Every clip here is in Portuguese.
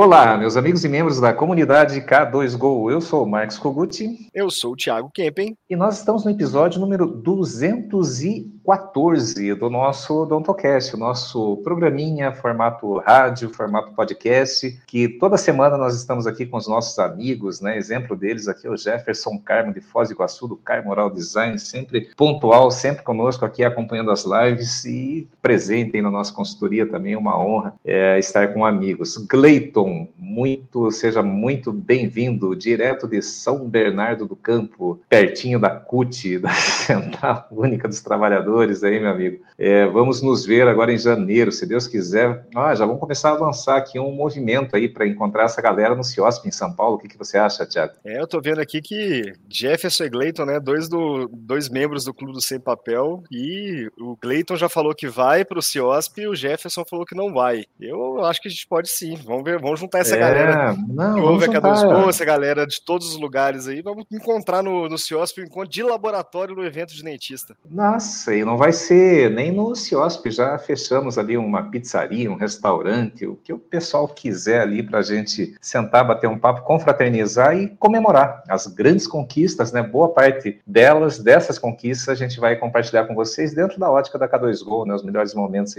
Olá, meus amigos e membros da comunidade K2Go. Eu sou o Marcos Koguti. Eu sou o Thiago Kempen. E nós estamos no episódio número 214 do nosso Dontocast, o nosso programinha, formato rádio, formato podcast, que toda semana nós estamos aqui com os nossos amigos, né? Exemplo deles aqui é o Jefferson Carmo de Foz do Iguaçu, do Carmo Oral Design, sempre pontual, sempre conosco aqui acompanhando as lives e presente na nossa consultoria também, uma honra é, estar com amigos. Gleiton muito, seja muito bem-vindo, direto de São Bernardo do Campo, pertinho da CUT, da Central Única dos Trabalhadores, aí, meu amigo. É, vamos nos ver agora em janeiro, se Deus quiser. Ah, já vamos começar a lançar aqui um movimento aí para encontrar essa galera no CIOSP em São Paulo. O que, que você acha, Tiago? É, eu tô vendo aqui que Jefferson e Gleiton, né, dois, do, dois membros do Clube do Sem Papel, e o Gleiton já falou que vai para o CIOSP e o Jefferson falou que não vai. Eu acho que a gente pode sim. Vamos ver, vamos juntar essa é, galera não, que ouve a K2Go, essa galera de todos os lugares aí. Vamos encontrar no, no CIOSP um encontro de laboratório no evento de dentista. Nossa, e não vai ser nem no CIOSP, já fechamos ali uma pizzaria, um restaurante, o que o pessoal quiser ali para a gente sentar, bater um papo, confraternizar e comemorar as grandes conquistas, né? Boa parte delas, dessas conquistas, a gente vai compartilhar com vocês dentro da ótica da K2Go, né? Os melhores momentos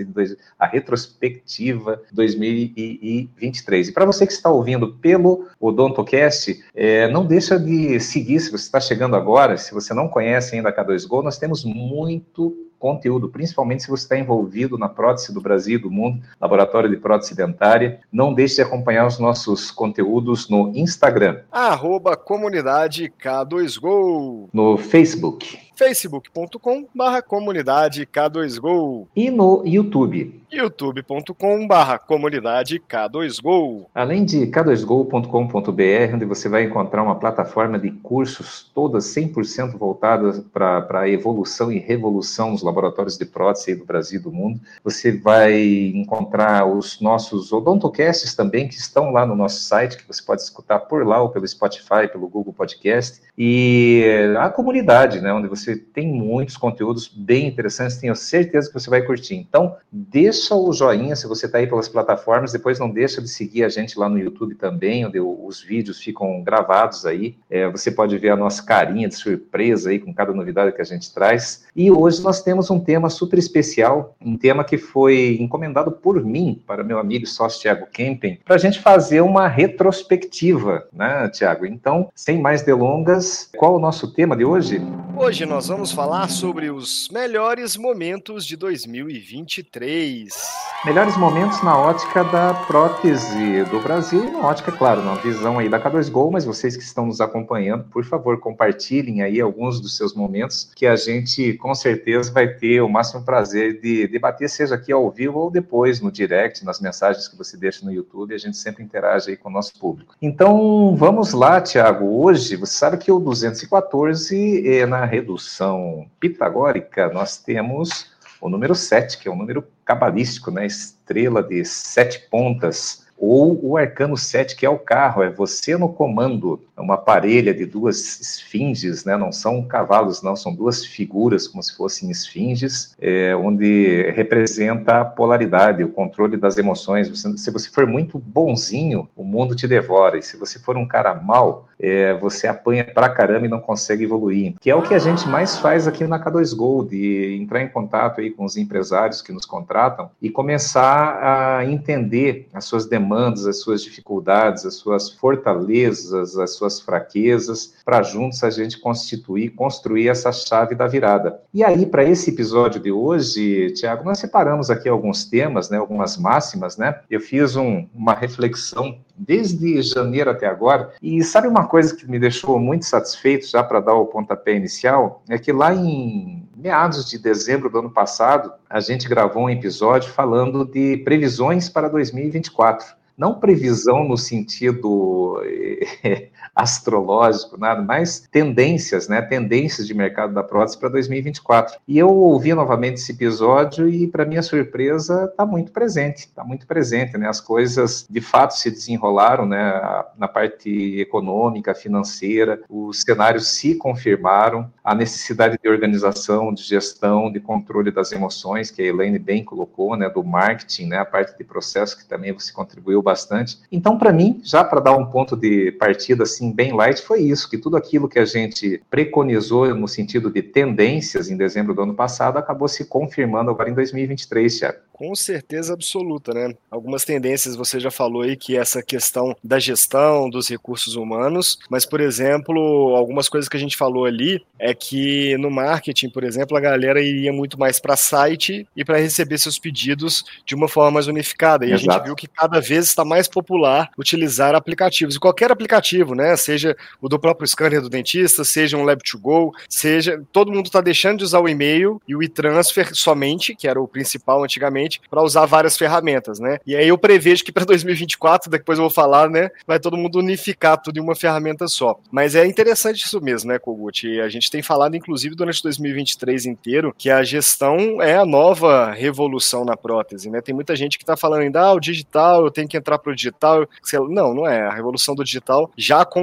a retrospectiva 2023. E para você que está ouvindo pelo Odontocast, é, não deixa de seguir se você está chegando agora, se você não conhece ainda a K2Go, nós temos muito conteúdo, principalmente se você está envolvido na prótese do Brasil e do mundo, laboratório de prótese dentária. Não deixe de acompanhar os nossos conteúdos no Instagram. Arroba comunidade K2Go. No Facebook facebook.com barra comunidade K2Go. E no YouTube. youtube.com barra comunidade K2Go. Além de k2go.com.br, onde você vai encontrar uma plataforma de cursos todas 100% voltadas para a evolução e revolução nos laboratórios de prótese do Brasil e do mundo. Você vai encontrar os nossos odontocasts também, que estão lá no nosso site, que você pode escutar por lá ou pelo Spotify, pelo Google Podcast. E a comunidade, né, onde você você tem muitos conteúdos bem interessantes, tenho certeza que você vai curtir. Então, deixa o joinha se você está aí pelas plataformas, depois não deixa de seguir a gente lá no YouTube também, onde os vídeos ficam gravados aí. É, você pode ver a nossa carinha de surpresa aí com cada novidade que a gente traz. E hoje nós temos um tema super especial, um tema que foi encomendado por mim, para meu amigo sócio Tiago Kempen, para a gente fazer uma retrospectiva, né, Tiago? Então, sem mais delongas, qual o nosso tema de hoje? Hoje nós vamos falar sobre os melhores momentos de 2023. Melhores momentos na ótica da prótese do Brasil na ótica, claro, na visão aí da K2Go, mas vocês que estão nos acompanhando, por favor, compartilhem aí alguns dos seus momentos, que a gente com certeza vai ter o máximo prazer de debater, seja aqui ao vivo ou depois no direct, nas mensagens que você deixa no YouTube, a gente sempre interage aí com o nosso público. Então, vamos lá, Tiago. Hoje, você sabe que o 214 é na redução pitagórica, nós temos o número 7, que é um número cabalístico, né? Estrela de sete pontas ou o arcano 7, que é o carro, é você no comando, é uma parelha de duas esfinges, né? não são cavalos, não, são duas figuras, como se fossem esfinges, é, onde representa a polaridade, o controle das emoções. Você, se você for muito bonzinho, o mundo te devora, e se você for um cara mal, é, você apanha pra caramba e não consegue evoluir, que é o que a gente mais faz aqui na K2Go, de entrar em contato aí com os empresários que nos contratam e começar a entender as suas demandas demandas, as suas dificuldades, as suas fortalezas, as suas fraquezas, para juntos a gente constituir, construir essa chave da virada. E aí, para esse episódio de hoje, Tiago, nós separamos aqui alguns temas, né, algumas máximas, né? Eu fiz um, uma reflexão desde janeiro até agora, e sabe uma coisa que me deixou muito satisfeito, já para dar o pontapé inicial, é que lá em meados de dezembro do ano passado, a gente gravou um episódio falando de previsões para 2024 não previsão no sentido eh, astrológico, nada, mas tendências, né? Tendências de mercado da prótese para 2024. E eu ouvi novamente esse episódio e, para minha surpresa, está muito presente, está muito presente, né? As coisas de fato se desenrolaram, né? Na parte econômica, financeira, os cenários se confirmaram, a necessidade de organização, de gestão, de controle das emoções, que a Elaine bem colocou, né? Do marketing, né? A parte de processo que também você contribuiu bastante. Então, para mim, já para dar um ponto de partida assim bem light, foi isso, que tudo aquilo que a gente preconizou no sentido de tendências em dezembro do ano passado acabou se confirmando agora em 2023, Thiago. Com certeza absoluta, né? Algumas tendências você já falou aí que essa questão da gestão dos recursos humanos, mas por exemplo, algumas coisas que a gente falou ali é que no marketing, por exemplo, a galera iria muito mais para site e para receber seus pedidos de uma forma mais unificada. E Exato. a gente viu que cada vez está mais popular utilizar aplicativos. E qualquer aplicativo, né? Seja o do próprio scanner do dentista, seja um Lab2Go, seja. Todo mundo está deixando de usar o e-mail e o e-transfer somente, que era o principal antigamente, para usar várias ferramentas, né? E aí eu prevejo que para 2024, depois eu vou falar, né? Vai todo mundo unificar tudo em uma ferramenta só. Mas é interessante isso mesmo, né, Kogut? A gente tem falado, inclusive, durante 2023 inteiro, que a gestão é a nova revolução na prótese, né? Tem muita gente que está falando ainda, ah, o digital, eu tenho que entrar para o digital. Não, não é. A revolução do digital já aconteceu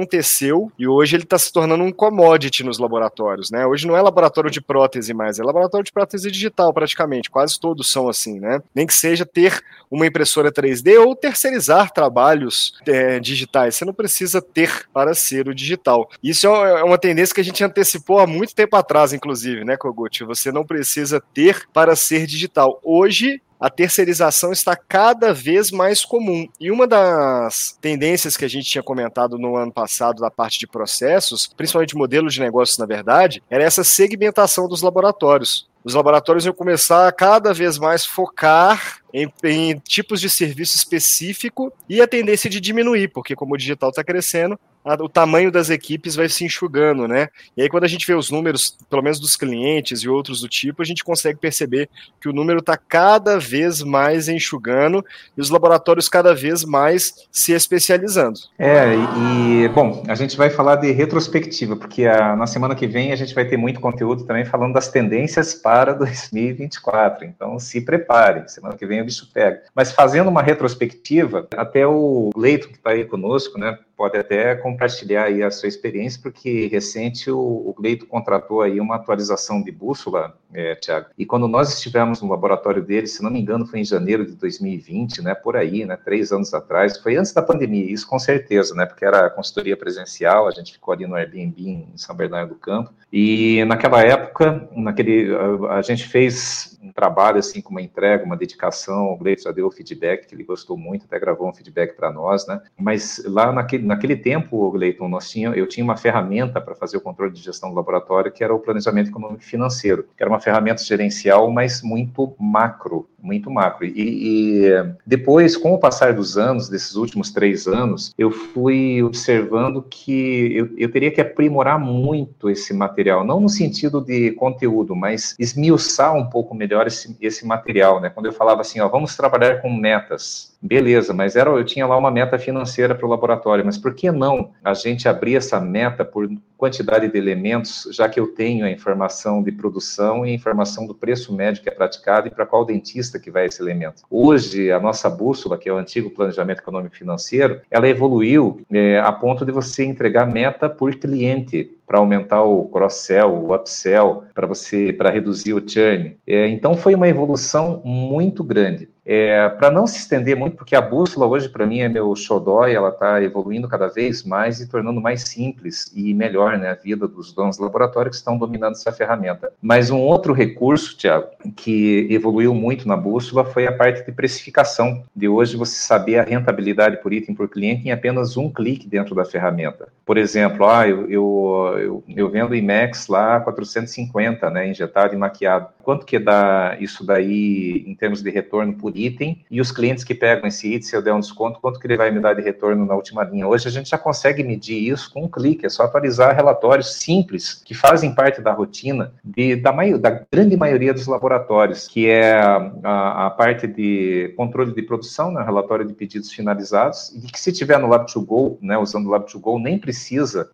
e hoje ele está se tornando um commodity nos laboratórios, né? Hoje não é laboratório de prótese mais, é laboratório de prótese digital praticamente. Quase todos são assim, né? Nem que seja ter uma impressora 3D ou terceirizar trabalhos é, digitais. Você não precisa ter para ser o digital. Isso é, é uma tendência que a gente antecipou há muito tempo atrás, inclusive, né, Kogut? Você não precisa ter para ser digital. Hoje, a terceirização está cada vez mais comum. E uma das tendências que a gente tinha comentado no ano passado da parte de processos, principalmente modelos de negócios, na verdade, era essa segmentação dos laboratórios. Os laboratórios iam começar a cada vez mais focar em, em tipos de serviço específico e a tendência de diminuir, porque como o digital está crescendo, o tamanho das equipes vai se enxugando, né? E aí, quando a gente vê os números, pelo menos dos clientes e outros do tipo, a gente consegue perceber que o número está cada vez mais enxugando e os laboratórios cada vez mais se especializando. É, e, bom, a gente vai falar de retrospectiva, porque a, na semana que vem a gente vai ter muito conteúdo também falando das tendências para 2024. Então, se prepare, semana que vem o bicho pega. Mas fazendo uma retrospectiva, até o Leito, que está aí conosco, né? Pode até compartilhar aí a sua experiência, porque recente o, Gleito contratou aí uma atualização de bússola, é, Tiago, e quando nós estivemos no laboratório dele, se não me engano, foi em janeiro de 2020, né, por aí, né, três anos atrás, foi antes da pandemia, isso com certeza, né, porque era consultoria presencial, a gente ficou ali no Airbnb em São Bernardo do Campo, e naquela época, naquele, a, a gente fez um trabalho assim com uma entrega, uma dedicação, o Gleito já deu o feedback, que ele gostou muito, até gravou um feedback para nós, né, mas lá naquele naquele tempo, Leiton, nós tinha, eu tinha uma ferramenta para fazer o controle de gestão do laboratório, que era o planejamento econômico financeiro, que era uma ferramenta gerencial, mas muito macro, muito macro. E, e, depois, com o passar dos anos, desses últimos três anos, eu fui observando que eu, eu teria que aprimorar muito esse material, não no sentido de conteúdo, mas esmiuçar um pouco melhor esse, esse material, né? Quando eu falava assim, ó, vamos trabalhar com metas, Beleza, mas era, eu tinha lá uma meta financeira para o laboratório, mas por que não a gente abrir essa meta por quantidade de elementos, já que eu tenho a informação de produção e a informação do preço médio que é praticado e para qual dentista que vai esse elemento. Hoje, a nossa bússola, que é o antigo planejamento econômico financeiro, ela evoluiu é, a ponto de você entregar meta por cliente para aumentar o cross-sell, o upsell, para você, para reduzir o churn. É, então foi uma evolução muito grande. É, para não se estender muito, porque a bússola hoje para mim é meu xodó e ela está evoluindo cada vez mais e tornando mais simples e melhor né, a vida dos donos do laboratório que estão dominando essa ferramenta. Mas um outro recurso, Tiago, que evoluiu muito na bússola foi a parte de precificação, de hoje você saber a rentabilidade por item por cliente em apenas um clique dentro da ferramenta. Por exemplo, ah, eu, eu, eu, eu vendo IMAX lá 450, né, injetado e maquiado. Quanto que dá isso daí em termos de retorno por item e os clientes que pegam esse item, se eu der um desconto, quanto que ele vai me dar de retorno na última linha. Hoje a gente já consegue medir isso com um clique, é só atualizar relatórios simples que fazem parte da rotina de, da, da grande maioria dos laboratórios, que é a, a parte de controle de produção, né, relatório de pedidos finalizados, e que se tiver no Lab2Go, né, usando o Lab2Go, nem precisa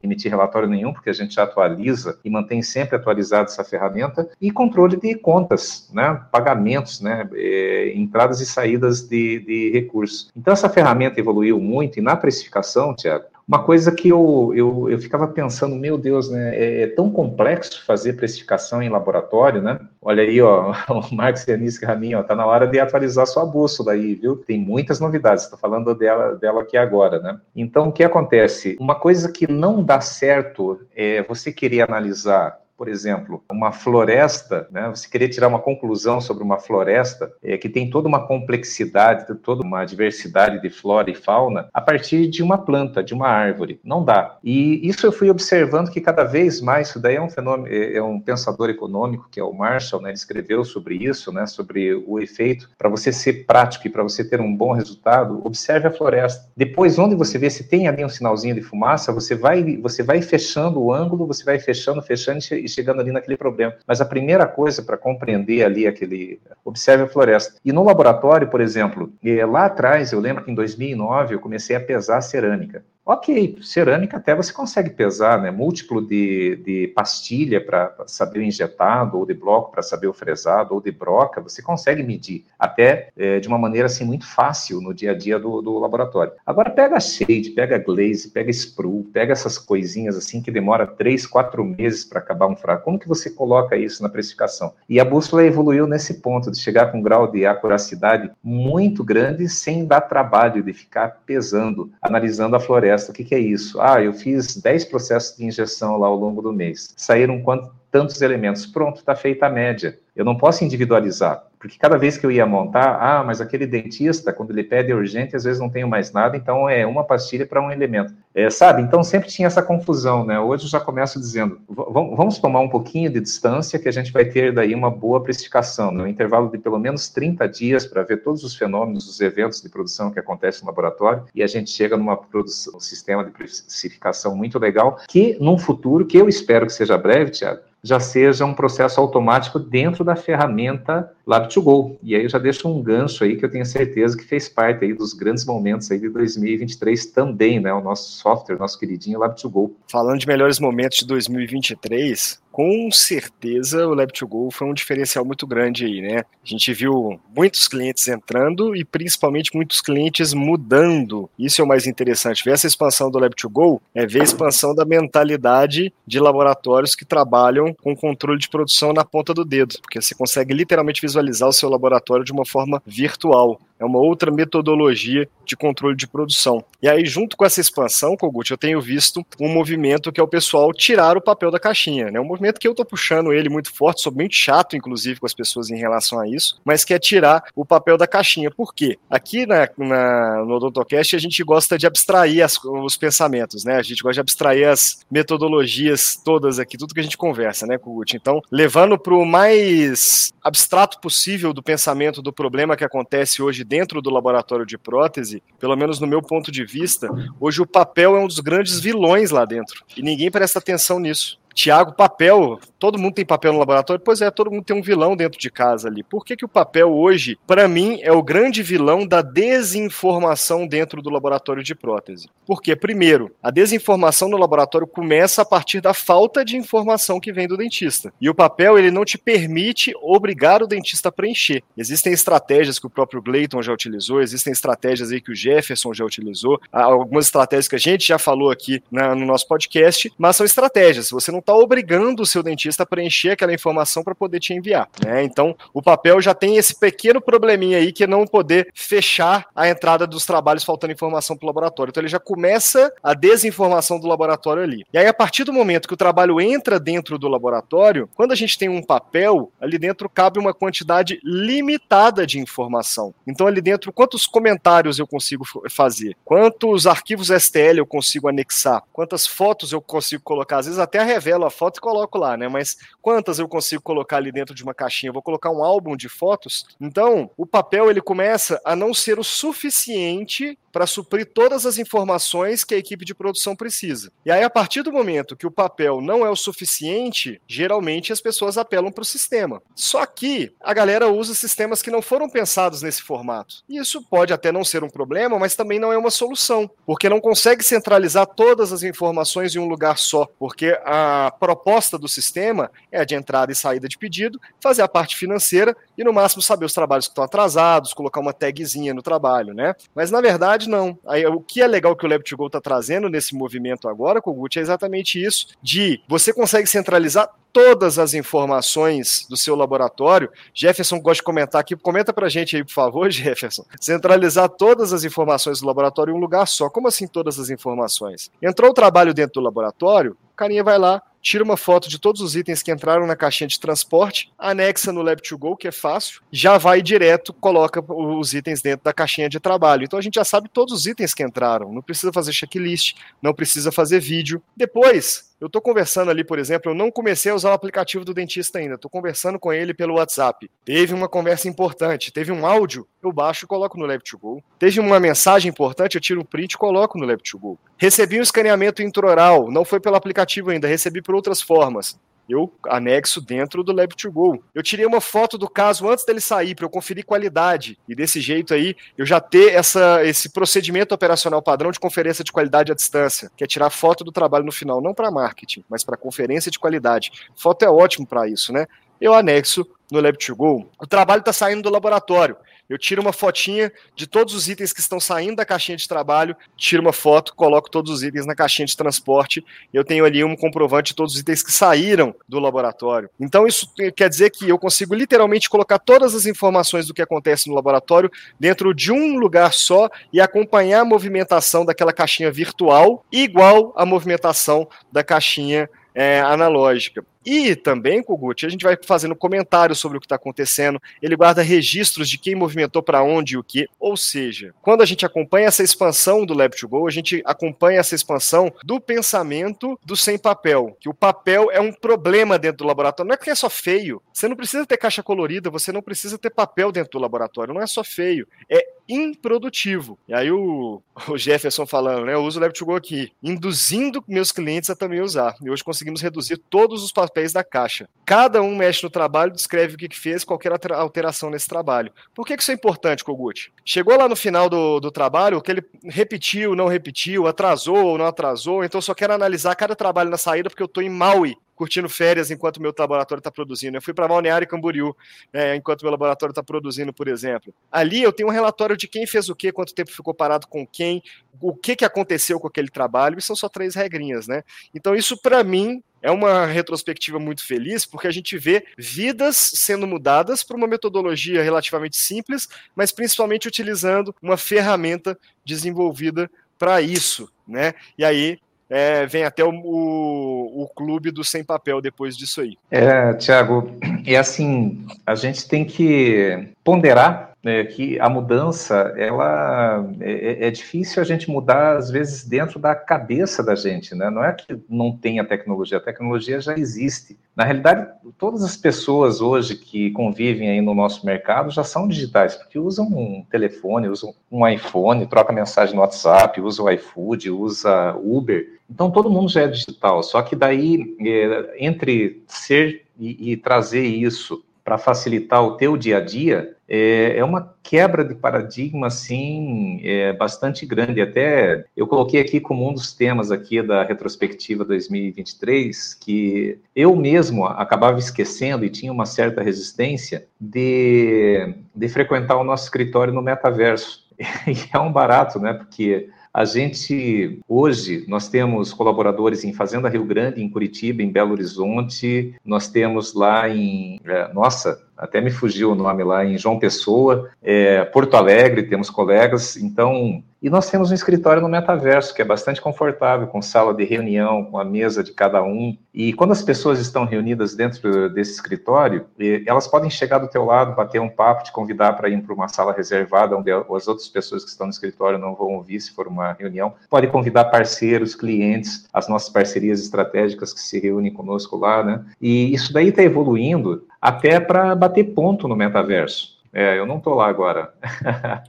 emitir relatório nenhum, porque a gente atualiza e mantém sempre atualizada essa ferramenta, e controle de contas, né, pagamentos, né, é, entradas entradas e saídas de, de recursos. Então, essa ferramenta evoluiu muito e na precificação, Tiago, Uma coisa que eu, eu, eu ficava pensando, meu Deus, né? É, é tão complexo fazer precificação em laboratório, né? Olha aí, ó, o Marcos Yanis Raminho, ó, tá na hora de atualizar sua bússola aí, viu? Tem muitas novidades, estou falando dela, dela aqui agora, né? Então, o que acontece? Uma coisa que não dá certo é você querer analisar por exemplo, uma floresta, né, você querer tirar uma conclusão sobre uma floresta é, que tem toda uma complexidade, toda uma diversidade de flora e fauna a partir de uma planta, de uma árvore. Não dá. E isso eu fui observando que cada vez mais, isso daí é um fenômeno, é, é um pensador econômico, que é o Marshall, né, ele escreveu sobre isso, né, sobre o efeito. Para você ser prático e para você ter um bom resultado, observe a floresta. Depois, onde você vê se tem ali um sinalzinho de fumaça, você vai, você vai fechando o ângulo, você vai fechando, fechando e chegando ali naquele problema. Mas a primeira coisa para compreender ali aquele. Observe a floresta. E no laboratório, por exemplo, eh, lá atrás, eu lembro que em 2009 eu comecei a pesar cerâmica. Ok, cerâmica até você consegue pesar, né? Múltiplo de, de pastilha para saber o injetado, ou de bloco para saber o fresado, ou de broca, você consegue medir, até é, de uma maneira assim muito fácil no dia a dia do, do laboratório. Agora pega shade, pega glaze, pega sprue, pega essas coisinhas assim que demora três, quatro meses para acabar um fraco. Como que você coloca isso na precificação? E a bússola evoluiu nesse ponto de chegar com um grau de acuracidade muito grande sem dar trabalho de ficar pesando, analisando a floresta O que, que é isso? Ah, eu fiz 10 processos de injeção lá ao longo do mês. Saíram quanto, tantos elementos. Pronto, está feita a média. Eu não posso individualizar, porque cada vez que eu ia montar, ah, mas aquele dentista, quando ele pede urgente, às vezes não tenho mais nada, então é uma pastilha para um elemento. É, sabe? Então sempre tinha essa confusão, né? Hoje eu já começo dizendo, vamos tomar um pouquinho de distância que a gente vai ter daí uma boa precificação, no né? um intervalo de pelo menos 30 dias para ver todos os fenômenos, os eventos de produção que acontecem no laboratório, e a gente chega numa produção, um sistema de precificação muito legal, que num futuro, que eu espero que seja breve, Tiago, já seja um processo automático dentro da ferramenta Lab2Go. E aí eu já deixo um gancho aí que eu tenho certeza que fez parte aí dos grandes momentos aí de 2023 também, né? O nosso software, nosso queridinho Lab2Go. Falando de melhores momentos de 2023, com certeza o Lab2Go foi um diferencial muito grande aí, né? A gente viu muitos clientes entrando e principalmente muitos clientes mudando. Isso é o mais interessante. Ver essa expansão do Lab2Go é ver a expansão da mentalidade de laboratórios que trabalham com controle de produção na ponta do dedo, porque você consegue literalmente visualizar o seu laboratório de uma forma virtual é uma outra metodologia de controle de produção. E aí, junto com essa expansão, Kogut, eu tenho visto um movimento que é o pessoal tirar o papel da caixinha. Né? um movimento que eu estou puxando ele muito forte, sou bem chato, inclusive, com as pessoas em relação a isso, mas que é tirar o papel da caixinha. Por quê? Aqui na, na, no Odontocast a gente gosta de abstrair as, os pensamentos, né? A gente gosta de abstrair as metodologias todas aqui, tudo que a gente conversa, né, Kogut? Então, levando para o mais abstrato possível do pensamento do problema que acontece hoje dentro do laboratório de prótese, pelo menos no meu ponto de vista, hoje o papel é um dos grandes vilões lá dentro. E ninguém presta atenção nisso. Tiago, papel, todo mundo tem papel no laboratório? Pois é, todo mundo tem um vilão dentro de casa ali. Por que, que o papel hoje, para mim, é o grande vilão da desinformação dentro do laboratório de prótese? Porque, primeiro, a desinformação no laboratório começa a partir da falta de informação que vem do dentista. E o papel, ele não te permite obrigar o dentista a preencher. Existem estratégias que o próprio Gleiton já utilizou, existem estratégias aí que o Jefferson já utilizou, algumas estratégias que a gente já falou aqui na, no nosso podcast, mas são estratégias. Você não está obrigando o seu dentista a preencher aquela informação para poder te enviar. Né? Então, o papel já tem esse pequeno probleminha aí que é não poder fechar a entrada dos trabalhos faltando informação para o laboratório. Então, ele já começa a desinformação do laboratório ali. E aí, a partir do momento que o trabalho entra dentro do laboratório, quando a gente tem um papel, ali dentro cabe uma quantidade limitada de informação. Então, ali dentro, quantos comentários eu consigo fazer? Quantos arquivos STL eu consigo anexar? Quantas fotos eu consigo colocar? Às vezes até a revela revelo a foto e coloco lá, né? Mas quantas eu consigo colocar ali dentro de uma caixinha? Eu vou colocar um álbum de fotos. Então, o papel ele começa a não ser o suficiente para suprir todas as informações que a equipe de produção precisa. E aí, a partir do momento que o papel não é o suficiente, geralmente as pessoas apelam para o sistema. Só que a galera usa sistemas que não foram pensados nesse formato. E isso pode até não ser um problema, mas também não é uma solução, porque não consegue centralizar todas as informações em um lugar só, porque a proposta do sistema é a de entrada e saída de pedido, fazer a parte financeira e no máximo saber os trabalhos que estão atrasados, colocar uma tagzinha no trabalho, né? Mas na verdade verdade, não. Aí, o que é legal que o Lab2Go está trazendo nesse movimento agora, Kogut, é exatamente isso, de você consegue centralizar todas as informações do seu laboratório. Jefferson gosta de comentar aqui, comenta pra gente aí, por favor, Jefferson. Centralizar todas as informações do laboratório em um lugar só. Como assim todas as informações? Entrou o trabalho dentro do laboratório, o carinha vai lá, tira uma foto de todos os itens que entraram na caixinha de transporte, anexa no Lab2Go, que é fácil, já vai direto, coloca os itens dentro da caixinha de trabalho. Então a gente já sabe todos os itens que entraram, não precisa fazer checklist, não precisa fazer vídeo. Depois, eu estou conversando ali, por exemplo, eu não comecei a usar o aplicativo do dentista ainda, estou conversando com ele pelo WhatsApp. Teve uma conversa importante, teve um áudio, eu baixo e coloco no Lab2Go. Teve uma mensagem importante, eu tiro o print e coloco no Lab2Go. Recebi um escaneamento intraoral, não foi pelo aplicativo ainda, recebi por outras formas eu anexo dentro do Lab2Go. Eu tirei uma foto do caso antes dele sair para eu conferir qualidade e desse jeito aí eu já ter essa, esse procedimento operacional padrão de conferência de qualidade à distância, que é tirar foto do trabalho no final, não para marketing, mas para conferência de qualidade. Foto é ótimo para isso, né? Eu anexo no Lab2Go. O trabalho está saindo do laboratório. Eu tiro uma fotinha de todos os itens que estão saindo da caixinha de trabalho, tiro uma foto, coloco todos os itens na caixinha de transporte. Eu tenho ali um comprovante de todos os itens que saíram do laboratório. Então, isso quer dizer que eu consigo literalmente colocar todas as informações do que acontece no laboratório dentro de um lugar só e acompanhar a movimentação daquela caixinha virtual igual à movimentação da caixinha é, analógica. E também, Kogut, a gente vai fazendo comentários sobre o que está acontecendo, ele guarda registros de quem movimentou para onde e o que. Ou seja, quando a gente acompanha essa expansão do Lab2Go, a gente acompanha essa expansão do pensamento do sem papel, que o papel é um problema dentro do laboratório. Não é que é só feio, você não precisa ter caixa colorida, você não precisa ter papel dentro do laboratório, não é só feio, é improdutivo. E aí o, o Jefferson falando, né, eu uso o Lab2Go aqui, induzindo meus clientes a também usar. E hoje conseguimos reduzir todos os papéis da caixa. Cada um mexe no trabalho, descreve o que, fez, qualquer alteração nesse trabalho. Por que, que isso é importante, Kogut? Chegou lá no final do, do trabalho, que ele repetiu, não repetiu, atrasou ou não atrasou, então eu só quero analisar cada trabalho na saída porque eu estou em Maui curtindo férias enquanto meu laboratório está produzindo. Eu fui para Balneário Camboriú né, enquanto meu laboratório está produzindo, por exemplo. Ali eu tenho um relatório de quem fez o quê, quanto tempo ficou parado com quem, o que, que aconteceu com aquele trabalho, e são só três regrinhas, né? Então isso para mim é uma retrospectiva muito feliz, porque a gente vê vidas sendo mudadas por uma metodologia relativamente simples, mas principalmente utilizando uma ferramenta desenvolvida para isso, né? E aí é, vem até o, o, o, clube do sem papel depois disso aí. É, Tiago, é assim, a gente tem que ponderar é, que a mudança ela é, é, difícil a gente mudar às vezes dentro da cabeça da gente, né? Não é que não tenha tecnologia, a tecnologia já existe. Na realidade, todas as pessoas hoje que convivem aí no nosso mercado já são digitais, porque usam um telefone, usam um iPhone, troca mensagem no WhatsApp, usa o iFood, usa Uber. Então todo mundo já é digital. Só que daí é, entre ser e, e trazer isso para facilitar o teu dia a dia, é, é uma quebra de paradigma, assim, é, bastante grande. Até eu coloquei aqui como um dos temas aqui da retrospectiva 2023, que eu mesmo acabava esquecendo e tinha uma certa resistência de, de frequentar o nosso escritório no metaverso. E é um barato, né? Porque a gente, hoje, nós temos colaboradores em Fazenda Rio Grande, em Curitiba, em Belo Horizonte, nós temos lá em, é, nossa, até me fugiu o nome lá, em João Pessoa, é, Porto Alegre, temos colegas, então, e nós temos um escritório no metaverso, que é bastante confortável, com sala de reunião, com a mesa de cada um, e quando as pessoas estão reunidas dentro desse escritório, elas podem chegar do teu lado, bater um papo, te convidar para ir para uma sala reservada, onde as outras pessoas que estão no escritório não vão ouvir se for uma reunião, pode convidar parceiros, clientes, as nossas parcerias estratégicas que se reúnem conosco lá, né, e isso daí está evoluindo até para bater ponto no metaverso. É, eu não estou lá agora.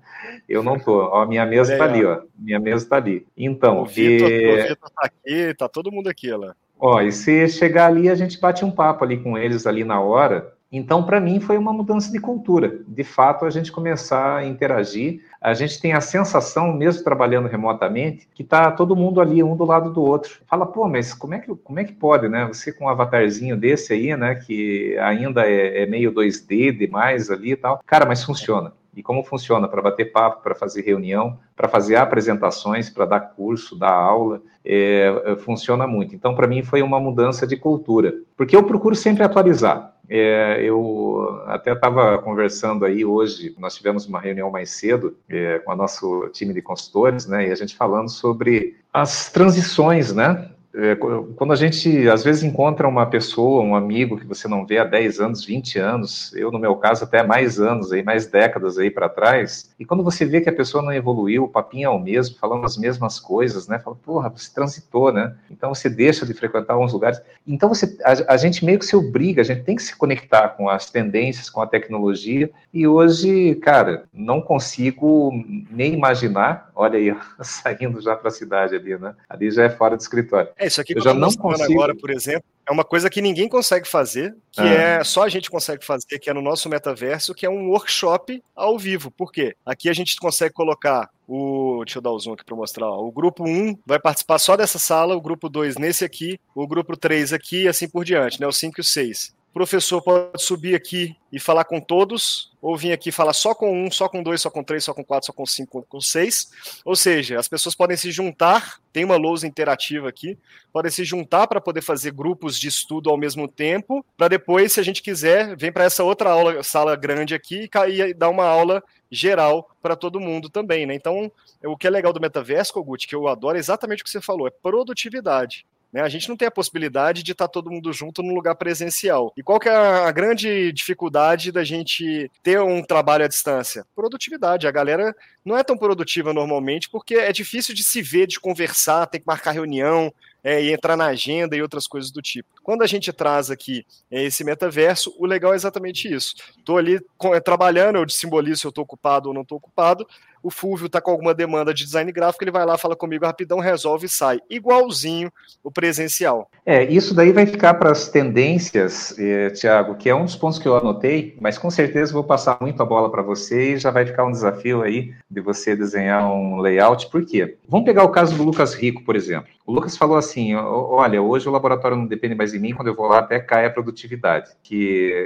eu não estou. Ó, minha mesa está ali, ó. Minha mesa está ali. Então, o Vitor, e... está aqui, tá todo mundo aqui, lá. Ó, e se chegar ali, a gente bate um papo ali com eles ali na hora. Então, para mim, foi uma mudança de cultura. De fato, a gente começar a interagir. A gente tem a sensação, mesmo trabalhando remotamente, que tá todo mundo ali, um do lado do outro. Fala, pô, mas como é que, como é que pode, né? Você com um avatarzinho desse aí, né? Que ainda é, é meio 2D demais ali e tal. Cara, mas funciona e como funciona para bater papo, para fazer reunião, para fazer apresentações, para dar curso, dar aula, é, é funciona muito. Então, para mim, foi uma mudança de cultura, porque eu procuro sempre atualizar. É, eu até estava conversando aí hoje, nós tivemos uma reunião mais cedo é, com o nosso time de consultores, né, e a gente falando sobre as transições, né, é, quando a gente às vezes encontra uma pessoa, um amigo que você não vê há 10 anos, 20 anos, eu no meu caso até mais anos aí, mais décadas aí para trás, e quando você vê que a pessoa não evoluiu, o papinho é o mesmo, falando as mesmas coisas, né? Fala, porra, você transitou, né? Então você deixa de frequentar alguns lugares. Então você, a, a gente meio que se obriga, a gente tem que se conectar com as tendências, com a tecnologia, e hoje, cara, não consigo nem imaginar, olha aí, saindo já para a cidade ali, né? Ali já é fora do escritório é, isso aqui que eu, eu já não consigo agora, por exemplo, é uma coisa que ninguém consegue fazer, que ah. é só a gente consegue fazer, que é no nosso metaverso, que é um workshop ao vivo. Por quê? Aqui a gente consegue colocar o. Deixa eu dar o zoom aqui para mostrar. Ó. O grupo 1 vai participar só dessa sala, o grupo 2 nesse aqui, o grupo 3 aqui e assim por diante, né? O 5 e o 6 professor pode subir aqui e falar com todos, ou vir aqui falar só com um, só com dois, só com três, só com quatro, só com cinco, com seis. Ou seja, as pessoas podem se juntar, tem uma lousa interativa aqui, podem se juntar para poder fazer grupos de estudo ao mesmo tempo, para depois, se a gente quiser, vem para essa outra aula, sala grande aqui e dar uma aula geral para todo mundo também, né? Então, o que é legal do metaverso, Kogut, que eu adoro, é exatamente o que você falou, é produtividade. Né? A gente não tem a possibilidade de estar tá todo mundo junto num lugar presencial. E qual que é a grande dificuldade da gente ter um trabalho à distância? Produtividade. A galera não é tão produtiva normalmente porque é difícil de se ver, de conversar, tem que marcar reunião, é, e entrar na agenda e outras coisas do tipo. Quando a gente traz aqui é, esse metaverso, o legal é exatamente isso. Estou ali com, é, trabalhando, eu simbolizo se eu estou ocupado ou não estou ocupado, o Fulvio está com alguma demanda de design gráfico, ele vai lá, fala comigo rapidão, resolve e sai. Igualzinho o presencial. É, isso daí vai ficar para as tendências, eh, Tiago, que é um dos pontos que eu anotei, mas com certeza vou passar muito a bola para você e já vai ficar um desafio aí de você desenhar um layout. Por quê? Vamos pegar o caso do Lucas Rico, por exemplo. O Lucas falou assim: olha, hoje o laboratório não depende mais de mim, quando eu vou lá até cai a produtividade, que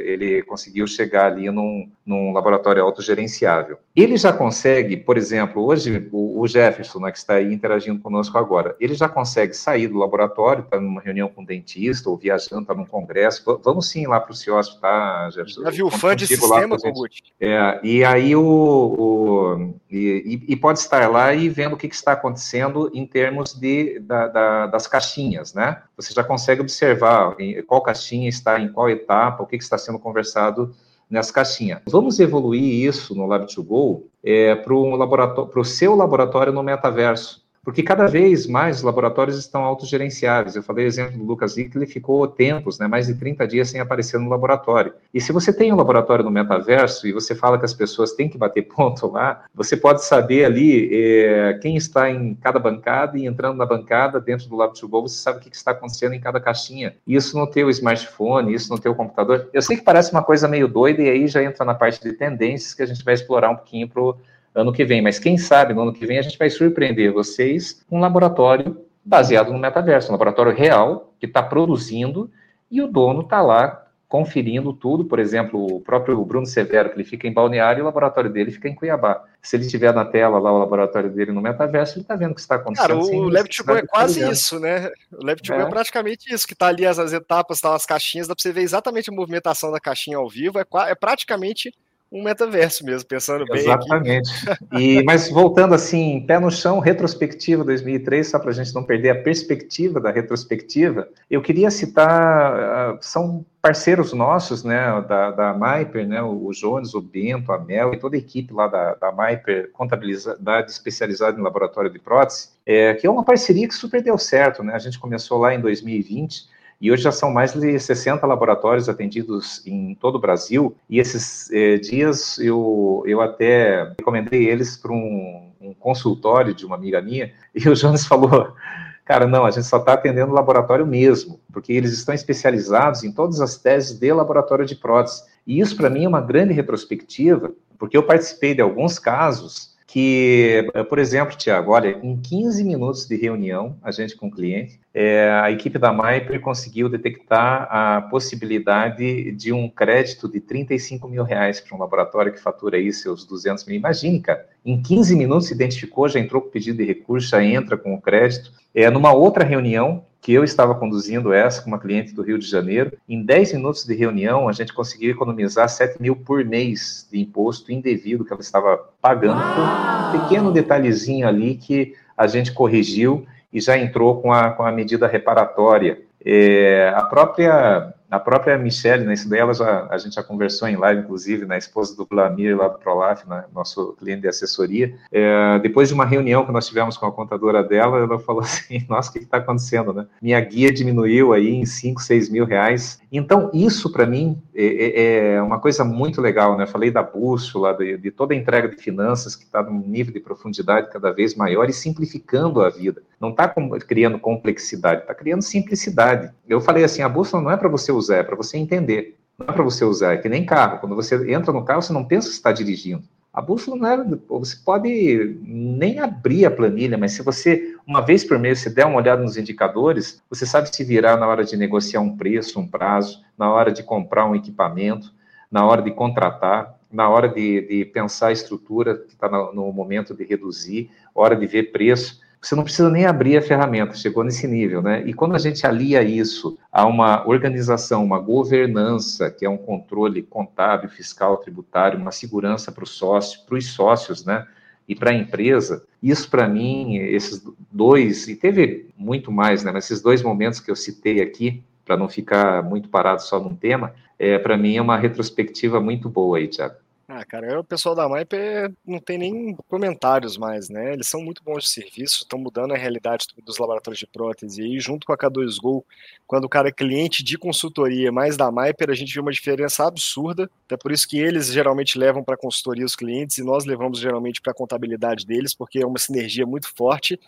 ele conseguiu chegar ali num, num laboratório autogerenciável. Ele já consegue, por exemplo, hoje o, Jefferson, né, que está aí interagindo conosco agora, ele já consegue sair do laboratório, está numa reunião com um dentista ou viajando, está num congresso. Vamos sim lá para o CIOSP, tá, Jefferson? Já viu fã de sistema, Kogut? É, e aí o, o e, e, pode estar lá e vendo o que, que está acontecendo em termos de, da, da, das caixinhas, né? Você já consegue observar qual caixinha está em qual etapa, o que, que está sendo conversado nessa caixinha. Vamos evoluir isso no Lab2Go é, para o seu laboratório no metaverso porque cada vez mais os laboratórios estão autogerenciáveis. Eu falei o exemplo do Lucas Zick, ele ficou tempos, né, mais de 30 dias sem aparecer no laboratório. E se você tem um laboratório no metaverso e você fala que as pessoas têm que bater ponto lá, você pode saber ali é, quem está em cada bancada e entrando na bancada dentro do Lab2Go, você sabe o que está acontecendo em cada caixinha. Isso no teu smartphone, isso no teu computador. Eu sei que parece uma coisa meio doida e aí já entra na parte de tendências que a gente vai explorar um pouquinho para ano que vem. Mas quem sabe no ano que vem a gente vai surpreender vocês com um laboratório baseado no metaverso, um laboratório real que está produzindo e o dono está lá conferindo tudo. Por exemplo, o próprio Bruno Severo, que ele fica em Balneário, e o laboratório dele fica em Cuiabá. Se ele estiver na tela lá o laboratório dele no metaverso, ele está vendo o que está acontecendo. Cara, o Lab to Go é quase isso, né? O Lab to Go é. é praticamente isso, que está ali as, as etapas, estão tá as caixinhas, dá para você ver exatamente a movimentação da caixinha ao vivo, é, é praticamente um metaverso mesmo, pensando bem. Exatamente. E, mas voltando assim, pé no chão, retrospectiva 2003, só para a gente não perder a perspectiva da retrospectiva, eu queria citar, ah, são parceiros nossos, né, da, da Maiper, né, o Jones, o Bento, a Mel e toda a equipe lá da, da Maiper, contabilidade especializada em laboratório de prótese, é, que é uma parceria que super deu certo, né, a gente começou lá em 2020, e hoje já são mais de 60 laboratórios atendidos em todo o Brasil. E esses eh, dias eu, eu até recomendei eles para um, um consultório de uma amiga minha. E o Jonas falou: Cara, não, a gente só está atendendo o laboratório mesmo, porque eles estão especializados em todas as teses de laboratório de prótese. E isso, para mim, é uma grande retrospectiva, porque eu participei de alguns casos que, eh, por exemplo, Tiago, olha, em 15 minutos de reunião, a gente com o cliente, é, a equipe da Maiper conseguiu detectar a possibilidade de um crédito de 35 mil reais para um laboratório que fatura aí seus 200 mil. Imagine, cara, em 15 minutos se identificou, já entrou com pedido de recurso, já entra com o crédito. É, numa outra reunião, que eu estava conduzindo essa com uma cliente do Rio de Janeiro. Em 10 minutos de reunião, a gente conseguiu economizar 7 mil por mês de imposto indevido que ela estava pagando por um pequeno detalhezinho ali que a gente corrigiu e já entrou com a, com a medida reparatória. É, a própria a própria Michelle, né, isso daí já, a gente já conversou em live, inclusive, na né, esposa do Vlamir lá do Prolaf, né, nosso cliente de assessoria. É, depois de uma reunião que nós tivemos com a contadora dela, ela falou assim: Nossa, o que está acontecendo, né? Minha guia diminuiu aí em 5, 6 mil reais. Então, isso para mim é, é, é, uma coisa muito legal, né? Eu falei da bússola, de, de toda a entrega de finanças que está num nível de profundidade cada vez maior e simplificando a vida. Não está criando complexidade, está criando simplicidade. Eu falei assim: a bússola não é para você usar, é para você entender. Não é para você usar, é que nem carro. Quando você entra no carro, você não pensa que está dirigindo. A bússola não é. Você pode nem abrir a planilha, mas se você, uma vez por mês, se der uma olhada nos indicadores, você sabe se virar na hora de negociar um preço, um prazo, na hora de comprar um equipamento, na hora de contratar, na hora de, de pensar a estrutura que está no, no momento de reduzir, hora de ver preço você não precisa nem abrir a ferramenta, chegou nesse nível, né? E quando a gente alia isso a uma organização, uma governança, que é um controle contábil, fiscal, tributário, uma segurança para o sócio, para os sócios, né? E para a empresa, isso para mim, esses dois, e teve muito mais, né? Mas esses dois momentos que eu citei aqui, para não ficar muito parado só num tema, é, para mim é uma retrospectiva muito boa aí, Tiago. Ah, cara, o pessoal da MAIP não tem nem comentários mais, né? Eles são muito bons de serviço, estão mudando a realidade dos laboratórios de prótese. E junto com a K2Go, quando o cara é cliente de consultoria mais da MAIPER, a gente vê uma diferença absurda. Até por isso que eles geralmente levam para consultoria os clientes e nós levamos geralmente para a contabilidade deles, porque é uma sinergia muito forte.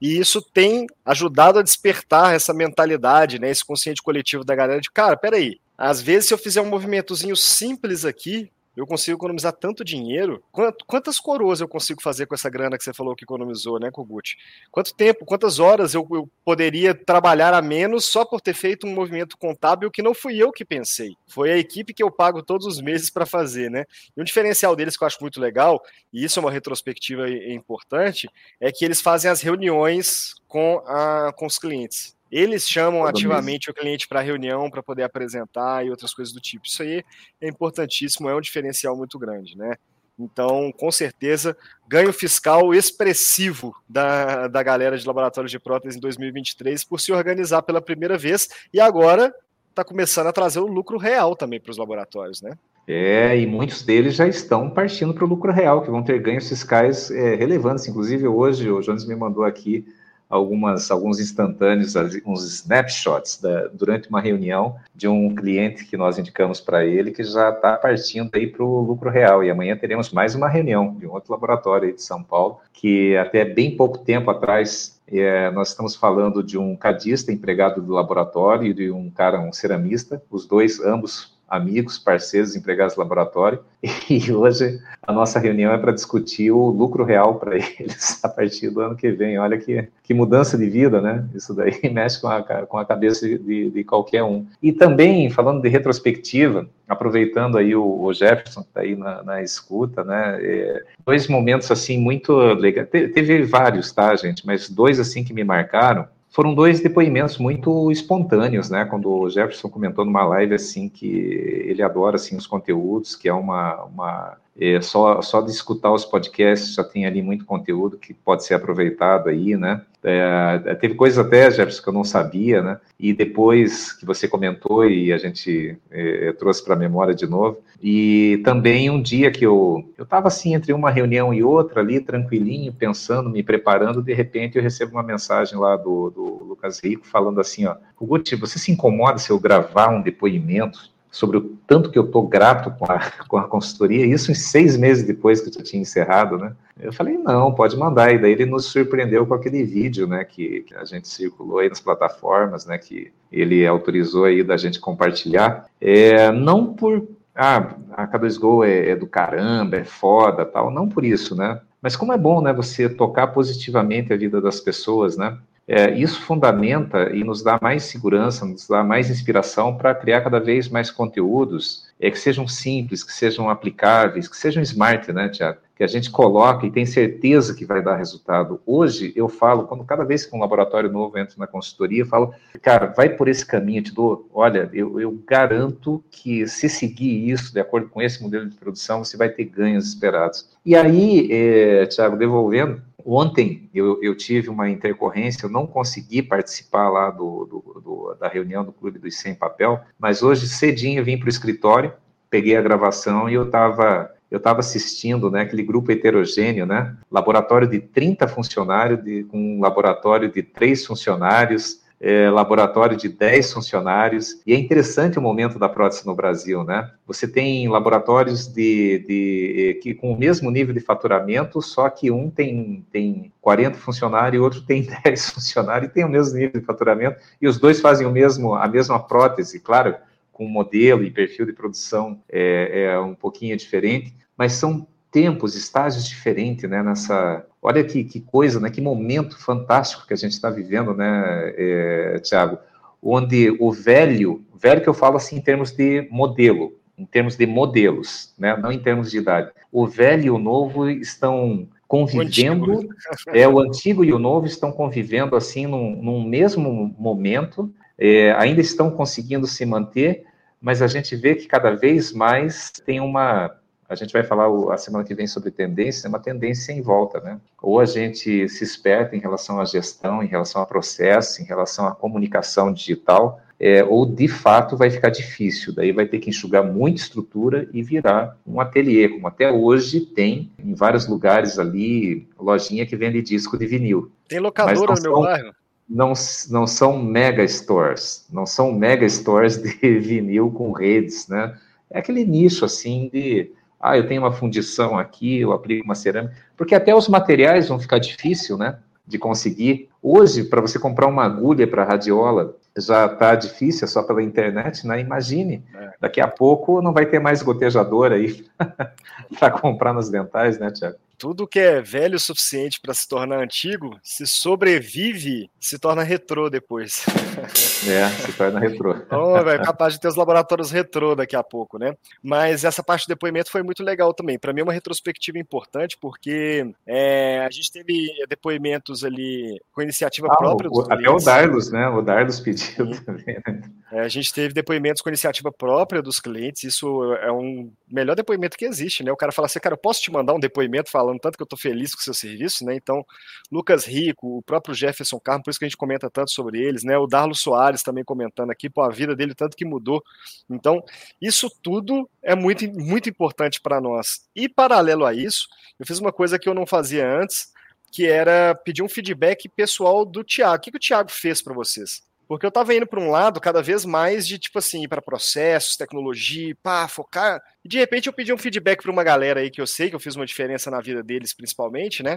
E isso tem ajudado a despertar essa mentalidade, né? Esse consciente coletivo da galera de, cara, peraí, às vezes, se eu fizer um movimentozinho simples aqui, eu consigo economizar tanto dinheiro. Quantas coroas eu consigo fazer com essa grana que você falou que economizou, né, Kogut? Quanto tempo, quantas horas eu, eu, poderia trabalhar a menos só por ter feito um movimento contábil que não fui eu que pensei. Foi a equipe que eu pago todos os meses para fazer, né? E um diferencial deles que eu acho muito legal, e isso é uma retrospectiva importante, é que eles fazem as reuniões com, a, com os clientes. Eles chamam Todo ativamente mês. o cliente para reunião para poder apresentar e outras coisas do tipo. Isso aí é importantíssimo, é um diferencial muito grande, né? Então, com certeza, ganho fiscal expressivo da, da galera de laboratórios de prótese em 2023 por se organizar pela primeira vez e agora está começando a trazer o lucro real também para os laboratórios, né? É, e muitos deles já estão partindo para o lucro real, que vão ter ganhos fiscais é, relevantes. Inclusive, hoje, o Jones me mandou aqui algumas, alguns instantâneos, uns snapshots da, durante uma reunião de um cliente que nós indicamos para ele que já está partindo aí para o lucro real. E amanhã teremos mais uma reunião de um outro laboratório de São Paulo, que até bem pouco tempo atrás é, nós estamos falando de um cadista empregado do laboratório e de um cara, um ceramista, os dois, ambos amigos, parceiros, empregados do laboratório, e hoje a nossa reunião é para discutir o lucro real para eles a partir do ano que vem. Olha que, que mudança de vida, né? Isso daí mexe com a, com a cabeça de, de qualquer um. E também, falando de retrospectiva, aproveitando aí o, o Jefferson, que está aí na, na, escuta, né? É, dois momentos, assim, muito legais. Te, teve vários, tá, gente? Mas dois, assim, que me marcaram foram dois depoimentos muito espontâneos, né? Quando o Jefferson comentou numa live assim que ele adora assim os conteúdos, que é uma, uma é, só, só de escutar os podcasts já tem ali muito conteúdo que pode ser aproveitado aí, né? É, teve coisas até, Jefferson, que eu não sabia, né? E depois que você comentou e a gente é, trouxe para a memória de novo. E também um dia que eu eu estava assim entre uma reunião e outra ali, tranquilinho, pensando, me preparando, de repente eu recebo uma mensagem lá do, do Lucas Rico falando assim, ó, Guti, você se incomoda se eu gravar um depoimento sobre o tanto que eu estou grato com a, com a consultoria, isso em seis meses depois que eu tinha encerrado, né? Eu falei, não, pode mandar. E daí ele nos surpreendeu com aquele vídeo, né, que, que, a gente circulou aí nas plataformas, né, que ele autorizou aí da gente compartilhar. É, não por ah, a K2Go é, é do caramba, é foda, tal. Não por isso, né? Mas como é bom, né, você tocar positivamente a vida das pessoas, né? É, isso fundamenta e nos dá mais segurança, nos dá mais inspiração para criar cada vez mais conteúdos é, que sejam simples, que sejam aplicáveis, que sejam smart, né, Tiago? Que a gente coloca e tem certeza que vai dar resultado. Hoje, eu falo, quando cada vez que um laboratório novo entra na consultoria, eu falo, cara, vai por esse caminho, eu te dou, olha, eu, eu garanto que se seguir isso, de acordo com esse modelo de produção, você vai ter ganhos esperados. E aí, é, Tiago, devolvendo, Ontem eu, eu, tive uma intercorrência, eu não consegui participar lá do, do, do, da reunião do Clube dos Sem Papel, mas hoje cedinho eu vim para o escritório, peguei a gravação e eu estava eu estava assistindo, né, aquele grupo heterogêneo, né, laboratório de 30 funcionários, de, com um laboratório de três funcionários, é, laboratório de 10 funcionários, e é interessante o momento da prótese no Brasil, né? Você tem laboratórios de, de, que com o mesmo nível de faturamento, só que um tem, tem 40 funcionários outro tem 10 funcionários e tem o mesmo nível de faturamento, e os dois fazem o mesmo, a mesma prótese, claro, com modelo e perfil de produção é, é um pouquinho diferente, mas são tempos, estágios diferentes, né, nessa... Olha que, que coisa, né, que momento fantástico que a gente está vivendo, né, é, Tiago, onde o velho, velho que eu falo assim em termos de modelo, em termos de modelos, né, não em termos de idade, o velho e o novo estão convivendo, o é o antigo e o novo estão convivendo assim num, num mesmo momento, é, ainda estão conseguindo se manter, mas a gente vê que cada vez mais tem uma a gente vai falar a semana que vem sobre tendência, uma tendência em volta, né? Ou a gente se esperta em relação à gestão, em relação a processo, em relação à comunicação digital, é, ou de fato vai ficar difícil, daí vai ter que enxugar muita estrutura e virar um ateliê, como até hoje tem em vários lugares ali, lojinha que vende disco de vinil. Tem locadora no meu bairro? Não, não são mega stores, não são mega stores de vinil com redes, né? É aquele nicho assim de ah, eu tenho uma fundição aqui, eu aplico uma cerâmica, porque até os materiais vão ficar difícil, né, de conseguir. Hoje, para você comprar uma agulha para radiola, já está difícil, é só pela internet, né? Imagine, é. daqui a pouco não vai ter mais gotejador aí para comprar nos dentais, né, Tiago? Tudo que é velho o suficiente para se tornar antigo, se sobrevive, se torna retrô depois. É, se torna retrô. Então, é capaz de ter os laboratórios retrô daqui a pouco, né? Mas essa parte do depoimento foi muito legal também. Para mim, é uma retrospectiva importante, porque é, a gente teve depoimentos ali com iniciativa ah, própria. O, até o Darlos, né? O Darlos pediu Sim. também, né? É, a gente teve depoimentos com iniciativa própria dos clientes, isso é um melhor depoimento que existe, né? O cara fala assim, cara, eu posso te mandar um depoimento falando tanto que eu estou feliz com o seu serviço, né? Então, Lucas Rico, o próprio Jefferson Carmo, por isso que a gente comenta tanto sobre eles, né? O Darlo Soares também comentando aqui, pô, a vida dele tanto que mudou. Então, isso tudo é muito, muito importante para nós. E paralelo a isso, eu fiz uma coisa que eu não fazia antes, que era pedir um feedback pessoal do Thiago. O que, que o Thiago fez para vocês? Porque eu tava indo para um lado cada vez mais de, tipo assim, para processos, tecnologia, pá, focar. E de repente eu pedi um feedback para uma galera aí que eu sei que eu fiz uma diferença na vida deles, principalmente, né?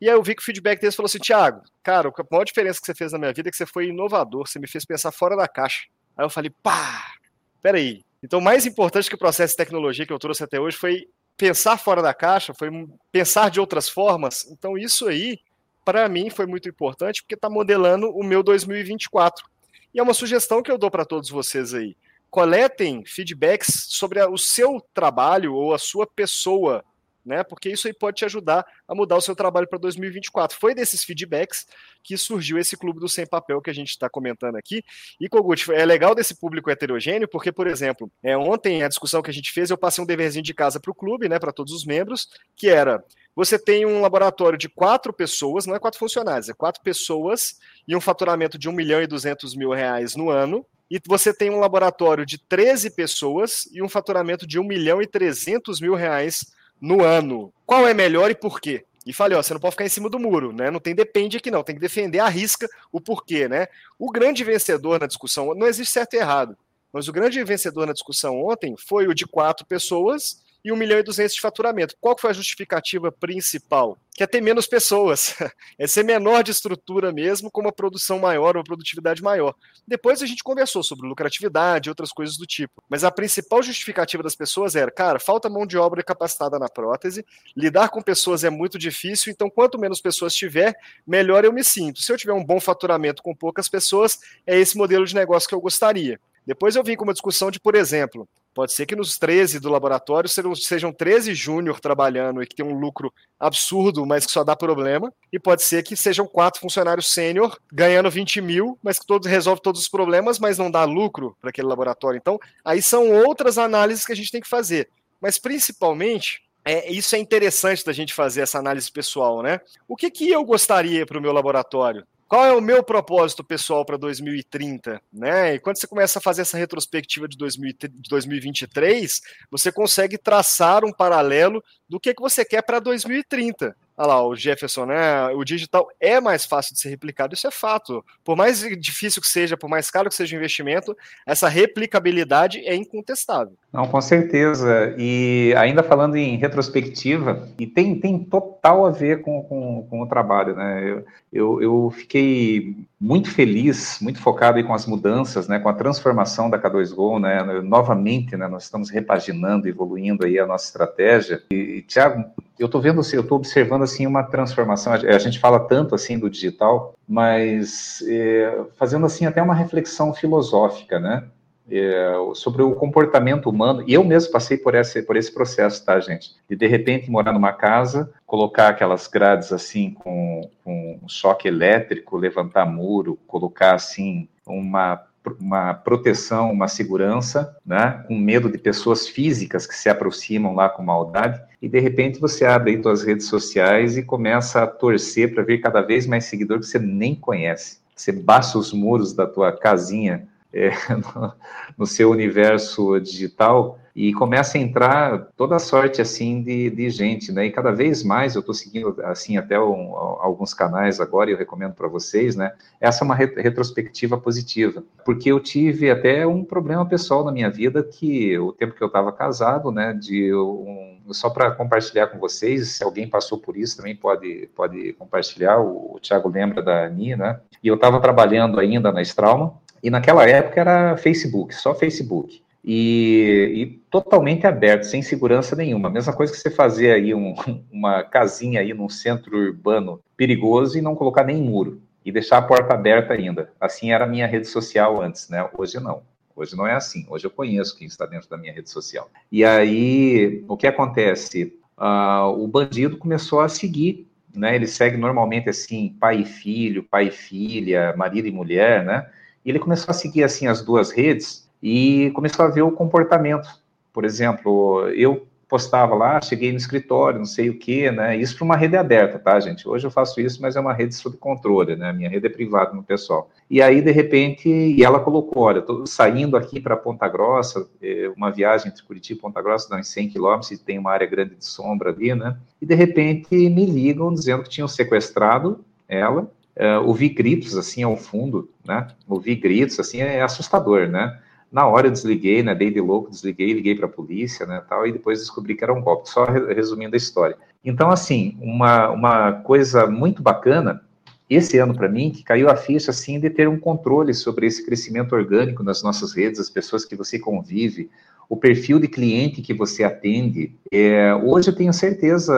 E aí eu vi que o feedback deles falou assim: Thiago, cara, a maior diferença que você fez na minha vida é que você foi inovador, você me fez pensar fora da caixa. Aí eu falei: pá, peraí. Então, mais importante que o processo de tecnologia que eu trouxe até hoje foi pensar fora da caixa, foi pensar de outras formas. Então, isso aí para mim foi muito importante porque está modelando o meu 2024. E é uma sugestão que eu dou para todos vocês aí. Coletem feedbacks sobre o seu trabalho ou a sua pessoa, né? Porque isso aí pode te ajudar a mudar o seu trabalho para 2024. Foi desses feedbacks que surgiu esse clube do sem papel que a gente está comentando aqui. E Kogut, é legal desse público heterogêneo, porque, por exemplo, é, ontem a discussão que a gente fez, eu passei um deverzinho de casa para o clube, né, para todos os membros, que era você tem um laboratório de quatro pessoas, não é quatro funcionários, é quatro pessoas e um faturamento de 1 milhão e 200 mil reais no ano. E você tem um laboratório de 13 pessoas e um faturamento de 1 milhão e 300 mil reais no ano. Qual é melhor e por quê? E falei, ó, você não pode ficar em cima do muro, né? Não tem depende aqui não, tem que defender a risca o porquê, né? O grande vencedor na discussão, não existe certo e errado, mas o grande vencedor na discussão ontem foi o de quatro pessoas e 1 milhão e 200 de faturamento. Qual foi a justificativa principal? Que é ter menos pessoas, é ser menor de estrutura mesmo, com uma produção maior, uma produtividade maior. Depois a gente conversou sobre lucratividade e outras coisas do tipo. Mas a principal justificativa das pessoas era, cara, falta mão de obra capacitada na prótese, lidar com pessoas é muito difícil, então quanto menos pessoas tiver, melhor eu me sinto. Se eu tiver um bom faturamento com poucas pessoas, é esse modelo de negócio que eu gostaria. Depois eu vim com uma discussão de, por exemplo, pode ser que nos 13 do laboratório sejam, sejam 13 júnior trabalhando e que tem um lucro absurdo, mas que só dá problema, e pode ser que sejam quatro funcionários sênior ganhando 20 mil, mas que todos resolve todos os problemas, mas não dá lucro para aquele laboratório. Então, aí são outras análises que a gente tem que fazer. Mas principalmente, é, isso é interessante da gente fazer essa análise pessoal, né? O que, que eu gostaria para o meu laboratório? Qual é o meu propósito pessoal para 2030, né? E quando você começa a fazer essa retrospectiva de, 2023, você consegue traçar um paralelo do que, que você quer para 2030. Olha lá, o Jefferson, né? O digital é mais fácil de ser replicado, isso é fato. Por mais difícil que seja, por mais caro que seja o investimento, essa replicabilidade é incontestável. Não, com certeza. E ainda falando em retrospectiva, e tem, tem total a ver com, com, com o trabalho, né? Eu, eu, eu, fiquei muito feliz, muito focado aí com as mudanças, né? Com a transformação da K2Go, né? Novamente, né? Nós estamos repaginando, evoluindo aí a nossa estratégia. E, e Tiago, eu estou vendo, assim, eu estou observando assim uma transformação. A gente fala tanto assim do digital, mas é, fazendo assim até uma reflexão filosófica, né? É, sobre o comportamento humano. E eu mesmo passei por esse, por esse processo, tá, gente? De de repente morar numa casa, colocar aquelas grades assim com, com choque elétrico, levantar muro, colocar assim uma uma proteção, uma segurança, né, com medo de pessoas físicas que se aproximam lá com maldade, e de repente você abre aí suas redes sociais e começa a torcer para ver cada vez mais seguidor que você nem conhece. Você baixa os muros da tua casinha é, no, no, seu universo digital e começa a entrar toda sorte assim de, de gente, né? E cada vez mais eu estou seguindo assim até um, alguns canais agora e eu recomendo para vocês, né? Essa é uma retrospectiva positiva, porque eu tive até um problema pessoal na minha vida que o tempo que eu estava casado, né? De um, só para compartilhar com vocês, se alguém passou por isso também pode pode compartilhar. O, o Thiago lembra da Ani, né? E eu estava trabalhando ainda na Strauma e naquela época era Facebook, só Facebook. E, e, totalmente aberto, sem segurança nenhuma. Mesma coisa que você fazer aí um, uma casinha aí num centro urbano perigoso e não colocar nem muro e deixar a porta aberta ainda. Assim era a minha rede social antes, né? Hoje não. Hoje não é assim. Hoje eu conheço quem está dentro da minha rede social. E aí, o que acontece? Uh, o bandido começou a seguir, né? Ele segue normalmente assim, pai e filho, pai e filha, marido e mulher, né? E ele começou a seguir assim as duas redes e começou a ver o comportamento. Por exemplo, eu postava lá, cheguei no escritório, não sei o que, né? Isso para uma rede aberta, tá, gente? Hoje eu faço isso, mas é uma rede sob controle, né? Minha rede é privada no pessoal. E aí, de repente, e ela colocou: olha, estou saindo aqui para Ponta Grossa, é, uma viagem entre Curitiba e Ponta Grossa, dá uns 100 quilômetros, e tem uma área grande de sombra ali, né? E de repente me ligam dizendo que tinham sequestrado ela uh, ouvir gritos assim ao fundo, né? Ouvir gritos assim é assustador, né? Na hora eu desliguei, né? Dei de louco, desliguei, liguei para a polícia, né? Tal, e depois descobri que era um golpe. Só resumindo a história. Então, assim, uma, uma coisa muito bacana esse ano para mim que caiu a ficha assim de ter um controle sobre esse crescimento orgânico nas nossas redes, as pessoas que você convive, o perfil de cliente que você atende. É, hoje eu tenho certeza,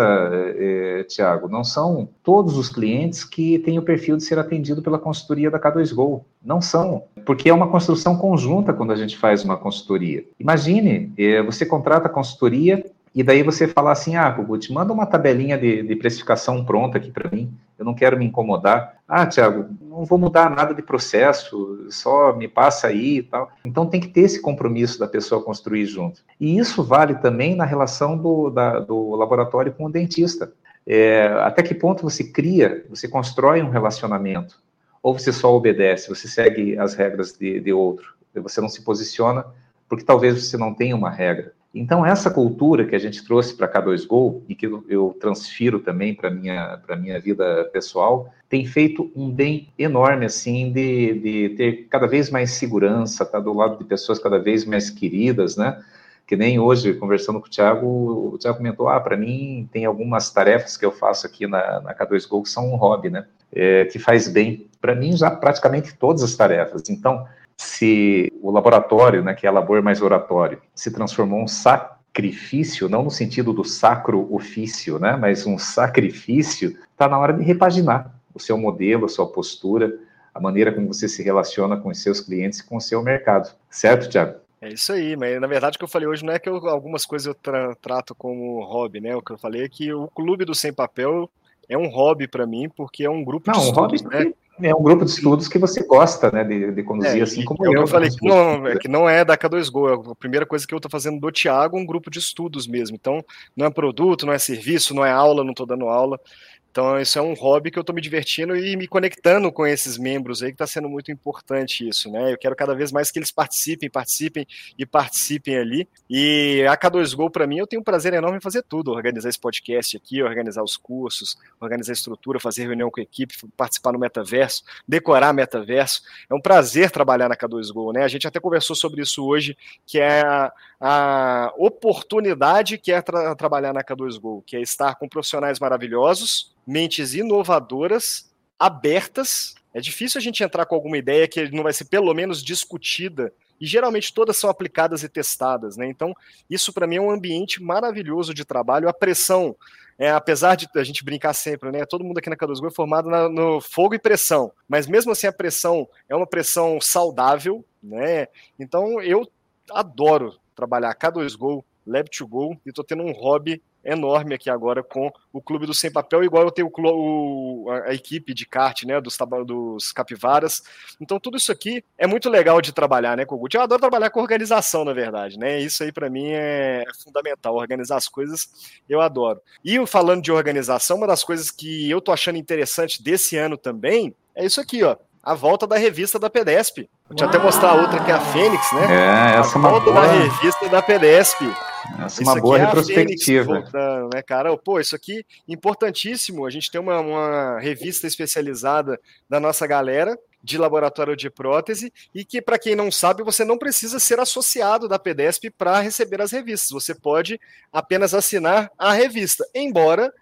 é, Tiago, não são todos os clientes que têm o perfil de ser atendido pela consultoria da K2Go. Não são, porque é uma construção conjunta quando a gente faz uma consultoria. Imagine, é, você contrata a consultoria e daí você fala assim, ah, Gugut, manda uma tabelinha de, de precificação pronta aqui para mim, eu não quero me incomodar. Ah, Tiago, não vou mudar nada de processo, só me passa aí e tal. Então tem que ter esse compromisso da pessoa construir junto. E isso vale também na relação do, da, do laboratório com o dentista. É, até que ponto você cria, você constrói um relacionamento? Ou você só obedece, você segue as regras de, de outro, você não se posiciona porque talvez você não tenha uma regra. Então, essa cultura que a gente trouxe para K2Go e que eu transfiro também para a minha, minha vida pessoal, tem feito um bem enorme, assim, de, de ter cada vez mais segurança, estar tá do lado de pessoas cada vez mais queridas, né? Que nem hoje, conversando com o Thiago, o Thiago comentou, ah, para mim tem algumas tarefas que eu faço aqui na, na K2Go que são um hobby, né? É, que faz bem. Para mim, já praticamente todas as tarefas. Então, se o laboratório, né, que é labor mais oratório, se transformou um sacrifício, não no sentido do sacro ofício, né, mas um sacrifício, está na hora de repaginar o seu modelo, a sua postura, a maneira como você se relaciona com os seus clientes e com o seu mercado. Certo, Tiago? É isso aí, mas na verdade o que eu falei hoje não é que eu, algumas coisas eu tra trato como hobby, né? O que eu falei é que o Clube do Sem Papel é um hobby para mim, porque é um grupo não, de um estudos, hobby né? É um grupo de estudos que você gosta, né, de, de conduzir, é, assim como é eu. Eu falei que não, é que não é da K2Go, é a primeira coisa que eu estou fazendo do Thiago, um grupo de estudos mesmo. Então, não é produto, não é serviço, não é aula, não estou dando aula. Então, isso é um hobby que eu estou me divertindo e me conectando com esses membros aí, que está sendo muito importante isso, né? Eu quero cada vez mais que eles participem, participem e participem ali. E a K2Go, para mim, eu tenho um prazer enorme em fazer tudo: organizar esse podcast aqui, organizar os cursos, organizar a estrutura, fazer reunião com a equipe, participar no metaverso, decorar metaverso. É um prazer trabalhar na K2Go, né? A gente até conversou sobre isso hoje, que é a, oportunidade que é tra trabalhar na K2Go, que é estar com profissionais maravilhosos mentes inovadoras, abertas. É difícil a gente entrar com alguma ideia que não vai ser pelo menos discutida e geralmente todas são aplicadas e testadas, né? Então, isso para mim é um ambiente maravilhoso de trabalho. A pressão, é, apesar de a gente brincar sempre, né? Todo mundo aqui na K2Go é formado na, no fogo e pressão, mas mesmo assim a pressão é uma pressão saudável, né? Então, eu adoro trabalhar K2Go, Lab2Go e estou tendo um hobby enorme aqui agora com o Clube do Sem Papel, igual eu tenho o, a, equipe de kart, né, dos, dos capivaras. Então, tudo isso aqui é muito legal de trabalhar, né, Kogut? Eu adoro trabalhar com organização, na verdade, né? Isso aí para mim é fundamental. Organizar as coisas eu adoro. E falando de organização, uma das coisas que eu tô achando interessante desse ano também é isso aqui, ó a volta da revista da PEDESP. Vou te até mostrar a outra que é a Fênix, né? É, essa a é volta boa... da revista da PEDESP. Essa é uma boa é retrospectiva. Voltando, né, cara? Pô, isso aqui importantíssimo. A gente tem uma, uma revista especializada da nossa galera de laboratório de prótese e que, para quem não sabe, você não precisa ser associado da PEDESP para receber as revistas. Você pode apenas assinar a revista, embora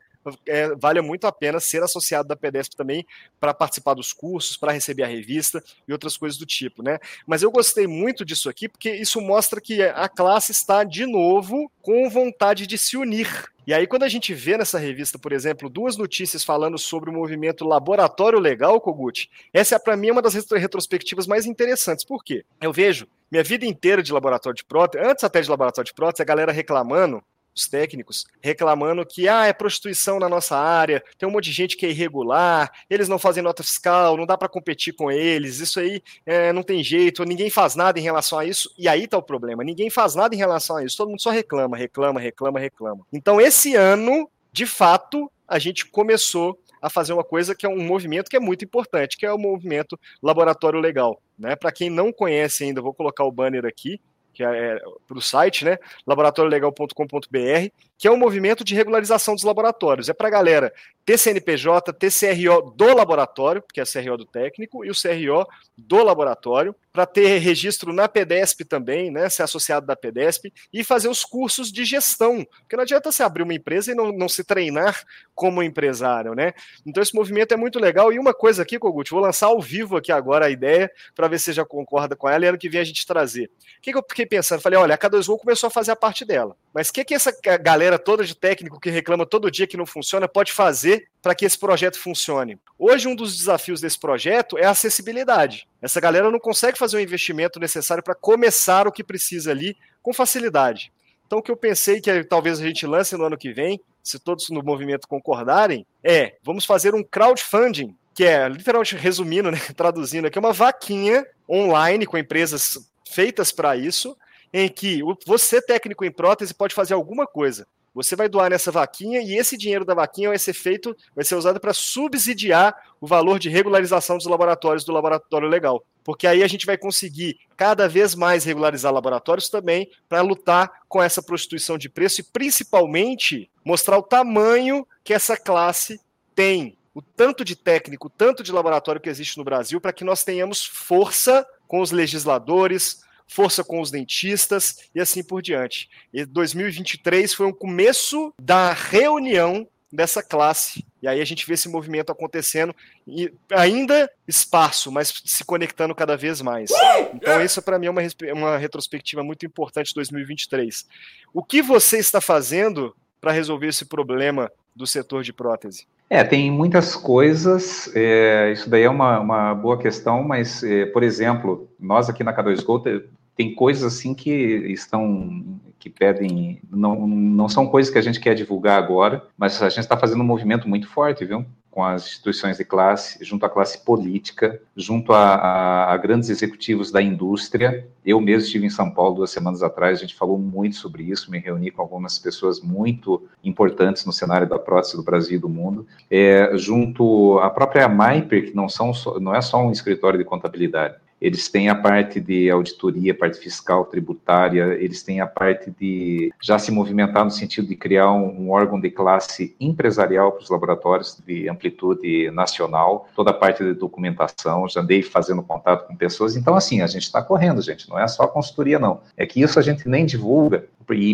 é, vale muito a pena ser associado da PEDESP também para participar dos cursos, para receber a revista e outras coisas do tipo, né? Mas eu gostei muito disso aqui porque isso mostra que a classe está de novo com vontade de se unir. E aí, quando a gente vê nessa revista, por exemplo, duas notícias falando sobre o movimento Laboratório Legal, Kogut, essa é para mim uma das retrospectivas mais interessantes. Por quê? Eu vejo minha vida inteira de laboratório de prótese, antes até de laboratório de prótese, a galera reclamando os técnicos, reclamando que ah, é prostituição na nossa área, tem um monte de gente que é irregular, eles não fazem nota fiscal, não dá para competir com eles, isso aí é, não tem jeito, ninguém faz nada em relação a isso, e aí tá o problema, ninguém faz nada em relação a isso, todo mundo só reclama, reclama, reclama, reclama. Então, esse ano, de fato, a gente começou a fazer uma coisa que é um movimento que é muito importante, que é o movimento Laboratório Legal. Né? Para quem não conhece ainda, vou colocar o banner aqui que é, é para o site, né? laboratoriolegal.com.br, que é um movimento de regularização dos laboratórios. É para a galera ter CNPJ, ter CRO do laboratório, que é a CRO do técnico, e o CRO do laboratório, para ter registro na PEDESP também, né, ser associado da PEDESP, e fazer os cursos de gestão, porque não adianta você abrir uma empresa e não, não se treinar como empresário, né? Então esse movimento é muito legal, e uma coisa aqui, Kogut, vou lançar ao vivo aqui agora a ideia, para ver se você já concorda com ela, e ano que vem a gente trazer. O que, que eu fiquei pensando? Falei, olha, a K2Go começou a fazer a parte dela, mas o que, que essa galera toda de técnico que reclama todo dia que não funciona pode fazer para que esse projeto funcione? Hoje, um dos desafios desse projeto é a acessibilidade. Essa galera não consegue fazer o investimento necessário para começar o que precisa ali com facilidade. Então, o que eu pensei que talvez a gente lance no ano que vem, se todos no movimento concordarem, é vamos fazer um crowdfunding, que é, literalmente resumindo, né, traduzindo aqui, uma vaquinha online com empresas feitas para isso, em que você, técnico em prótese, pode fazer alguma coisa. Você vai doar nessa vaquinha e esse dinheiro da vaquinha vai ser feito, vai ser usado para subsidiar o valor de regularização dos laboratórios do laboratório legal. Porque aí a gente vai conseguir cada vez mais regularizar laboratórios também para lutar com essa prostituição de preço e principalmente mostrar o tamanho que essa classe tem, o tanto de técnico, o tanto de laboratório que existe no Brasil para que nós tenhamos força com os legisladores, força com os dentistas e assim por diante. E 2023 foi o começo da reunião dessa classe. E aí a gente vê esse movimento acontecendo e ainda espaço, mas se conectando cada vez mais. Então isso para mim é uma, uma retrospectiva muito importante de 2023. O que você está fazendo para resolver esse problema do setor de prótese? É, tem muitas coisas, é, isso daí é uma, uma boa questão, mas, é, por exemplo, nós aqui na K2Go tem coisas assim que estão que pedem, não, não são coisas que a gente quer divulgar agora, mas a gente está fazendo um movimento muito forte, viu? Com as instituições de classe, junto à classe política, junto a, a, a grandes executivos da indústria. Eu mesmo estive em São Paulo duas semanas atrás, a gente falou muito sobre isso, me reuni com algumas pessoas muito importantes no cenário da prótese do Brasil e do mundo, é, junto à própria Maiper, que não, são, não é só um escritório de contabilidade, eles têm a parte de auditoria, parte fiscal, tributária, eles têm a parte de já se movimentar no sentido de criar um, um órgão de classe empresarial para os laboratórios de amplitude nacional, toda a parte de documentação, já andei fazendo contato com pessoas, então assim, a gente está correndo, gente, não é só consultoria não, é que isso a gente nem divulga,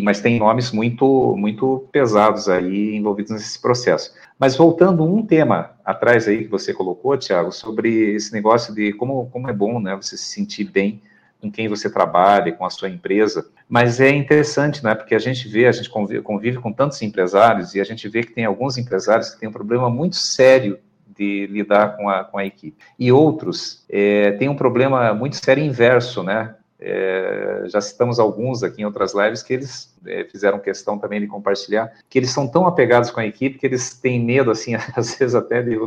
mas tem nomes muito, muito pesados aí envolvidos nesse processo. Mas voltando um tema atrás aí que você colocou, Tiago, sobre esse negócio de como, como é bom, né, você se sentir bem com quem você trabalha, com a sua empresa. Mas é interessante, né, porque a gente vê, a gente convive, convive com tantos empresários e a gente vê que tem alguns empresários que têm um problema muito sério de lidar com a, com a equipe. E outros é, têm um problema muito sério inverso, né? É, já citamos alguns aqui em outras lives que eles é, fizeram questão também de compartilhar, que eles são tão apegados com a equipe que eles têm medo, assim, às vezes até de,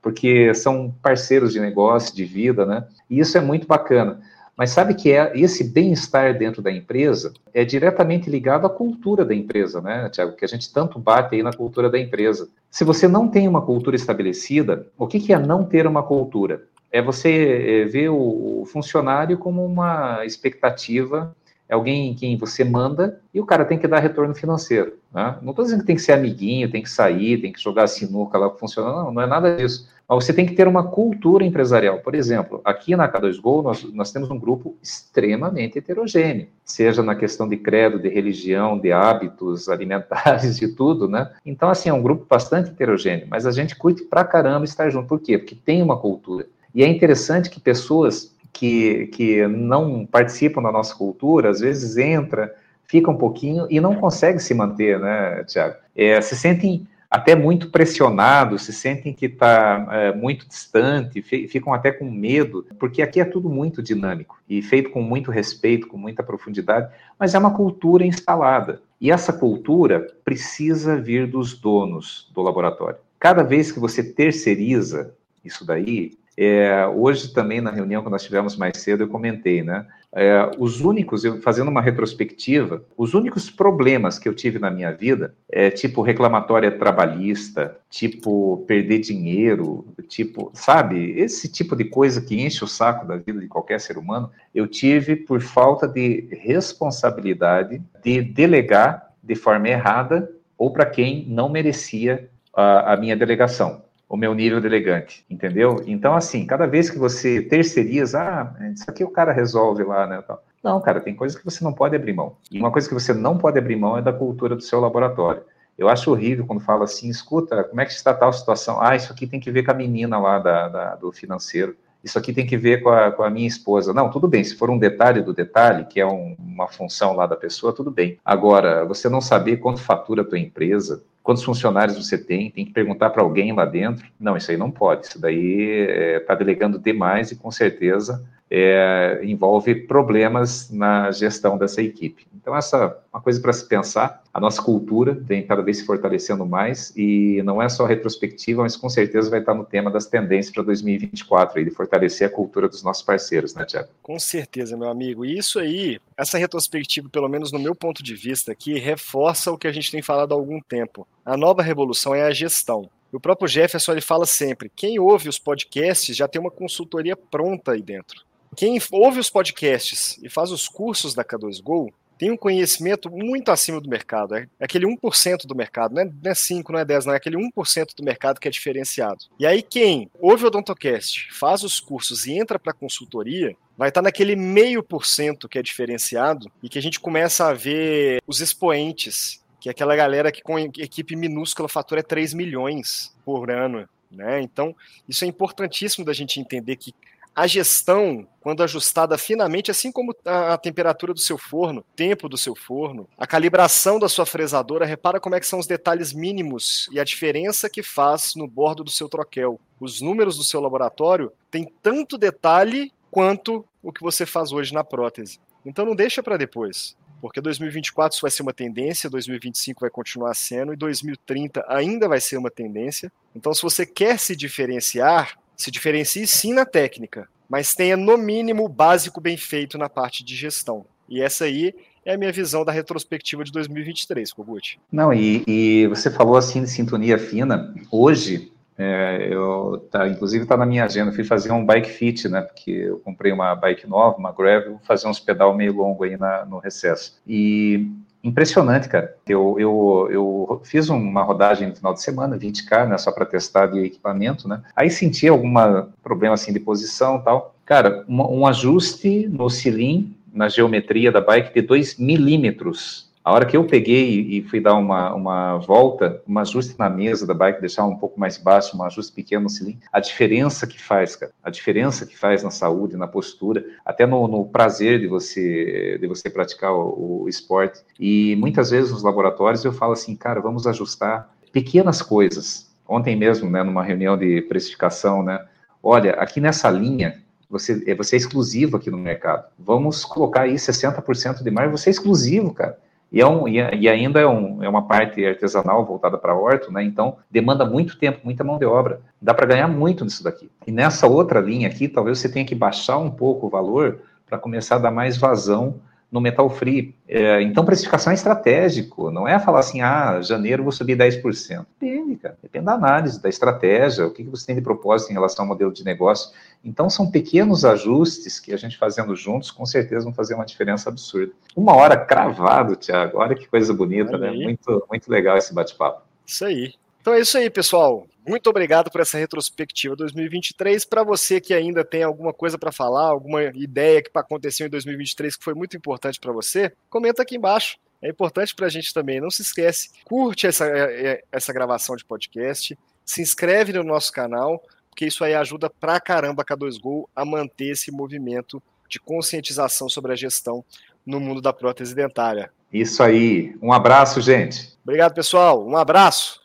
porque são parceiros de negócio, de vida, né? E isso é muito bacana. Mas sabe que é esse bem-estar dentro da empresa é diretamente ligado à cultura da empresa, né, Tiago? Que a gente tanto bate aí na cultura da empresa. Se você não tem uma cultura estabelecida, o que, que é não ter uma cultura? É você é, ver o funcionário como uma expectativa, é alguém em quem você manda e o cara tem que dar retorno financeiro. Né? Não estou dizendo que tem que ser amiguinho, tem que sair, tem que jogar sinuca lá funcionando, não, não é nada disso. Mas você tem que ter uma cultura empresarial. Por exemplo, aqui na K2Go, nós, nós temos um grupo extremamente heterogêneo, seja na questão de credo, de religião, de hábitos alimentares, de tudo, né? Então, assim, é um grupo bastante heterogêneo, mas a gente curte pra caramba estar junto. Por quê? Porque tem uma cultura. E é interessante que pessoas que, que não participam da nossa cultura, às vezes entra, fica um pouquinho e não consegue se manter, né, Tiago? É, se sentem até muito pressionados, se sentem que está é, muito distante, ficam até com medo, porque aqui é tudo muito dinâmico e feito com muito respeito, com muita profundidade, mas é uma cultura instalada. E essa cultura precisa vir dos donos do laboratório. Cada vez que você terceiriza isso daí, é, hoje também na reunião que nós tivemos mais cedo eu comentei, né? É, os únicos, eu, fazendo uma retrospectiva, os únicos problemas que eu tive na minha vida, é tipo reclamatória trabalhista, tipo perder dinheiro, tipo, sabe, esse tipo de coisa que enche o saco da vida de qualquer ser humano, eu tive por falta de responsabilidade de delegar de forma errada ou para quem não merecia a, a minha delegação o meu nível de elegante, entendeu? Então, assim, cada vez que você terceiriza, ah, isso aqui o cara resolve lá, né? Não, cara, tem coisas que você não pode abrir mão. E uma coisa que você não pode abrir mão é da cultura do seu laboratório. Eu acho horrível quando fala assim, escuta, como é que está tal situação? Ah, isso aqui tem que ver com a menina lá da, da do financeiro. Isso aqui tem que ver com a, com a, minha esposa. Não, tudo bem, se for um detalhe do detalhe, que é um, uma função lá da pessoa, tudo bem. Agora, você não saber quanto fatura a tua empresa, quantos funcionários você tem, tem que perguntar para alguém lá dentro. Não, isso aí não pode. Isso daí está é, tá delegando demais e com certeza é, envolve problemas na gestão dessa equipe. Então, essa é uma coisa para se pensar. A nossa cultura tem cada vez se fortalecendo mais e não é só retrospectiva, mas com certeza vai estar no tema das tendências para 2024, aí, de fortalecer a cultura dos nossos parceiros, né, Tiago? Com certeza, meu amigo. E isso aí, essa retrospectiva, pelo menos no meu ponto de vista aqui, reforça o que a gente tem falado há algum tempo. A nova revolução é a gestão. O próprio Jefferson ele fala sempre: quem ouve os podcasts já tem uma consultoria pronta aí dentro. Quem ouve os podcasts e faz os cursos da K2Go tem um conhecimento muito acima do mercado. É aquele 1% do mercado, não é, não é 5, não é 10, não, é aquele 1% do mercado que é diferenciado. E aí quem ouve o Odontocast, faz os cursos e entra para consultoria, vai estar naquele meio por cento que é diferenciado e que a gente começa a ver os expoentes, que é aquela galera que com equipe minúscula fatura 3 milhões por ano. Né? Então, isso é importantíssimo da gente entender que a gestão, quando ajustada finamente, assim como a, temperatura do seu forno, tempo do seu forno, a calibração da sua fresadora, repara como é que são os detalhes mínimos e a diferença que faz no bordo do seu troquel. Os números do seu laboratório têm tanto detalhe quanto o que você faz hoje na prótese. Então não deixa para depois porque 2024 isso vai ser uma tendência, 2025 vai continuar sendo e 2030 ainda vai ser uma tendência. Então, se você quer se diferenciar, se diferencie sim na técnica, mas tenha no mínimo o básico bem feito na parte de gestão. E essa aí é a minha visão da retrospectiva de 2023, Kogut. Não, e, e você falou assim de sintonia fina. Hoje, é, eu, tá, inclusive está na minha agenda, fui fazer um bike fit, né? Porque eu comprei uma bike nova, uma gravel, vou fazer uns pedal meio longo aí na, no recesso. E impressionante, cara. Eu, eu, eu fiz uma rodagem no final de semana, 20K, né, só para testar de equipamento, né? Aí senti algum problema assim de posição tal. Cara, um, um ajuste no cilindro, na geometria da bike de 2 milímetros a hora que eu peguei e fui dar uma, uma volta, um ajuste na mesa da bike, deixar um pouco mais baixo, um ajuste pequeno no cilindro, a diferença que faz, cara, a diferença que faz na saúde, na postura, até no, no prazer de você de você praticar o, o esporte. E muitas vezes nos laboratórios eu falo assim, cara, vamos ajustar pequenas coisas. Ontem mesmo, né, numa reunião de precificação, né, olha, aqui nessa linha você, você é exclusivo aqui no mercado. Vamos colocar aí 60% de margem, você é exclusivo, cara. E, é um, e, ainda é, um, é uma parte artesanal voltada para horto, né? Então demanda muito tempo, muita mão de obra. Dá para ganhar muito nisso daqui. E nessa outra linha aqui, talvez você tenha que baixar um pouco o valor para começar a dar mais vazão no metal free. É, então, precificação é estratégico, não é falar assim, ah, janeiro vou subir 10%. Depende, cara. Depende da análise, da estratégia, o que, que você tem de propósito em relação ao modelo de negócio. Então, são pequenos ajustes que a gente fazendo juntos, com certeza vão fazer uma diferença absurda. Uma hora cravado, Tiago, olha que coisa bonita, Olha né? Muito, muito legal esse bate-papo. Isso aí. Então é isso aí, pessoal. Muito obrigado por essa retrospectiva 2023. Para você que ainda tem alguma coisa para falar, alguma ideia que aconteceu em 2023 que foi muito importante para você, comenta aqui embaixo. É importante para a gente também. Não se esquece, curte essa, é, é, essa gravação de podcast, se inscreve no nosso canal, porque isso aí ajuda pra caramba a K2Go a manter esse movimento de conscientização sobre a gestão no mundo da prótese dentária. Isso aí. Um abraço, gente. Obrigado, pessoal. Um abraço.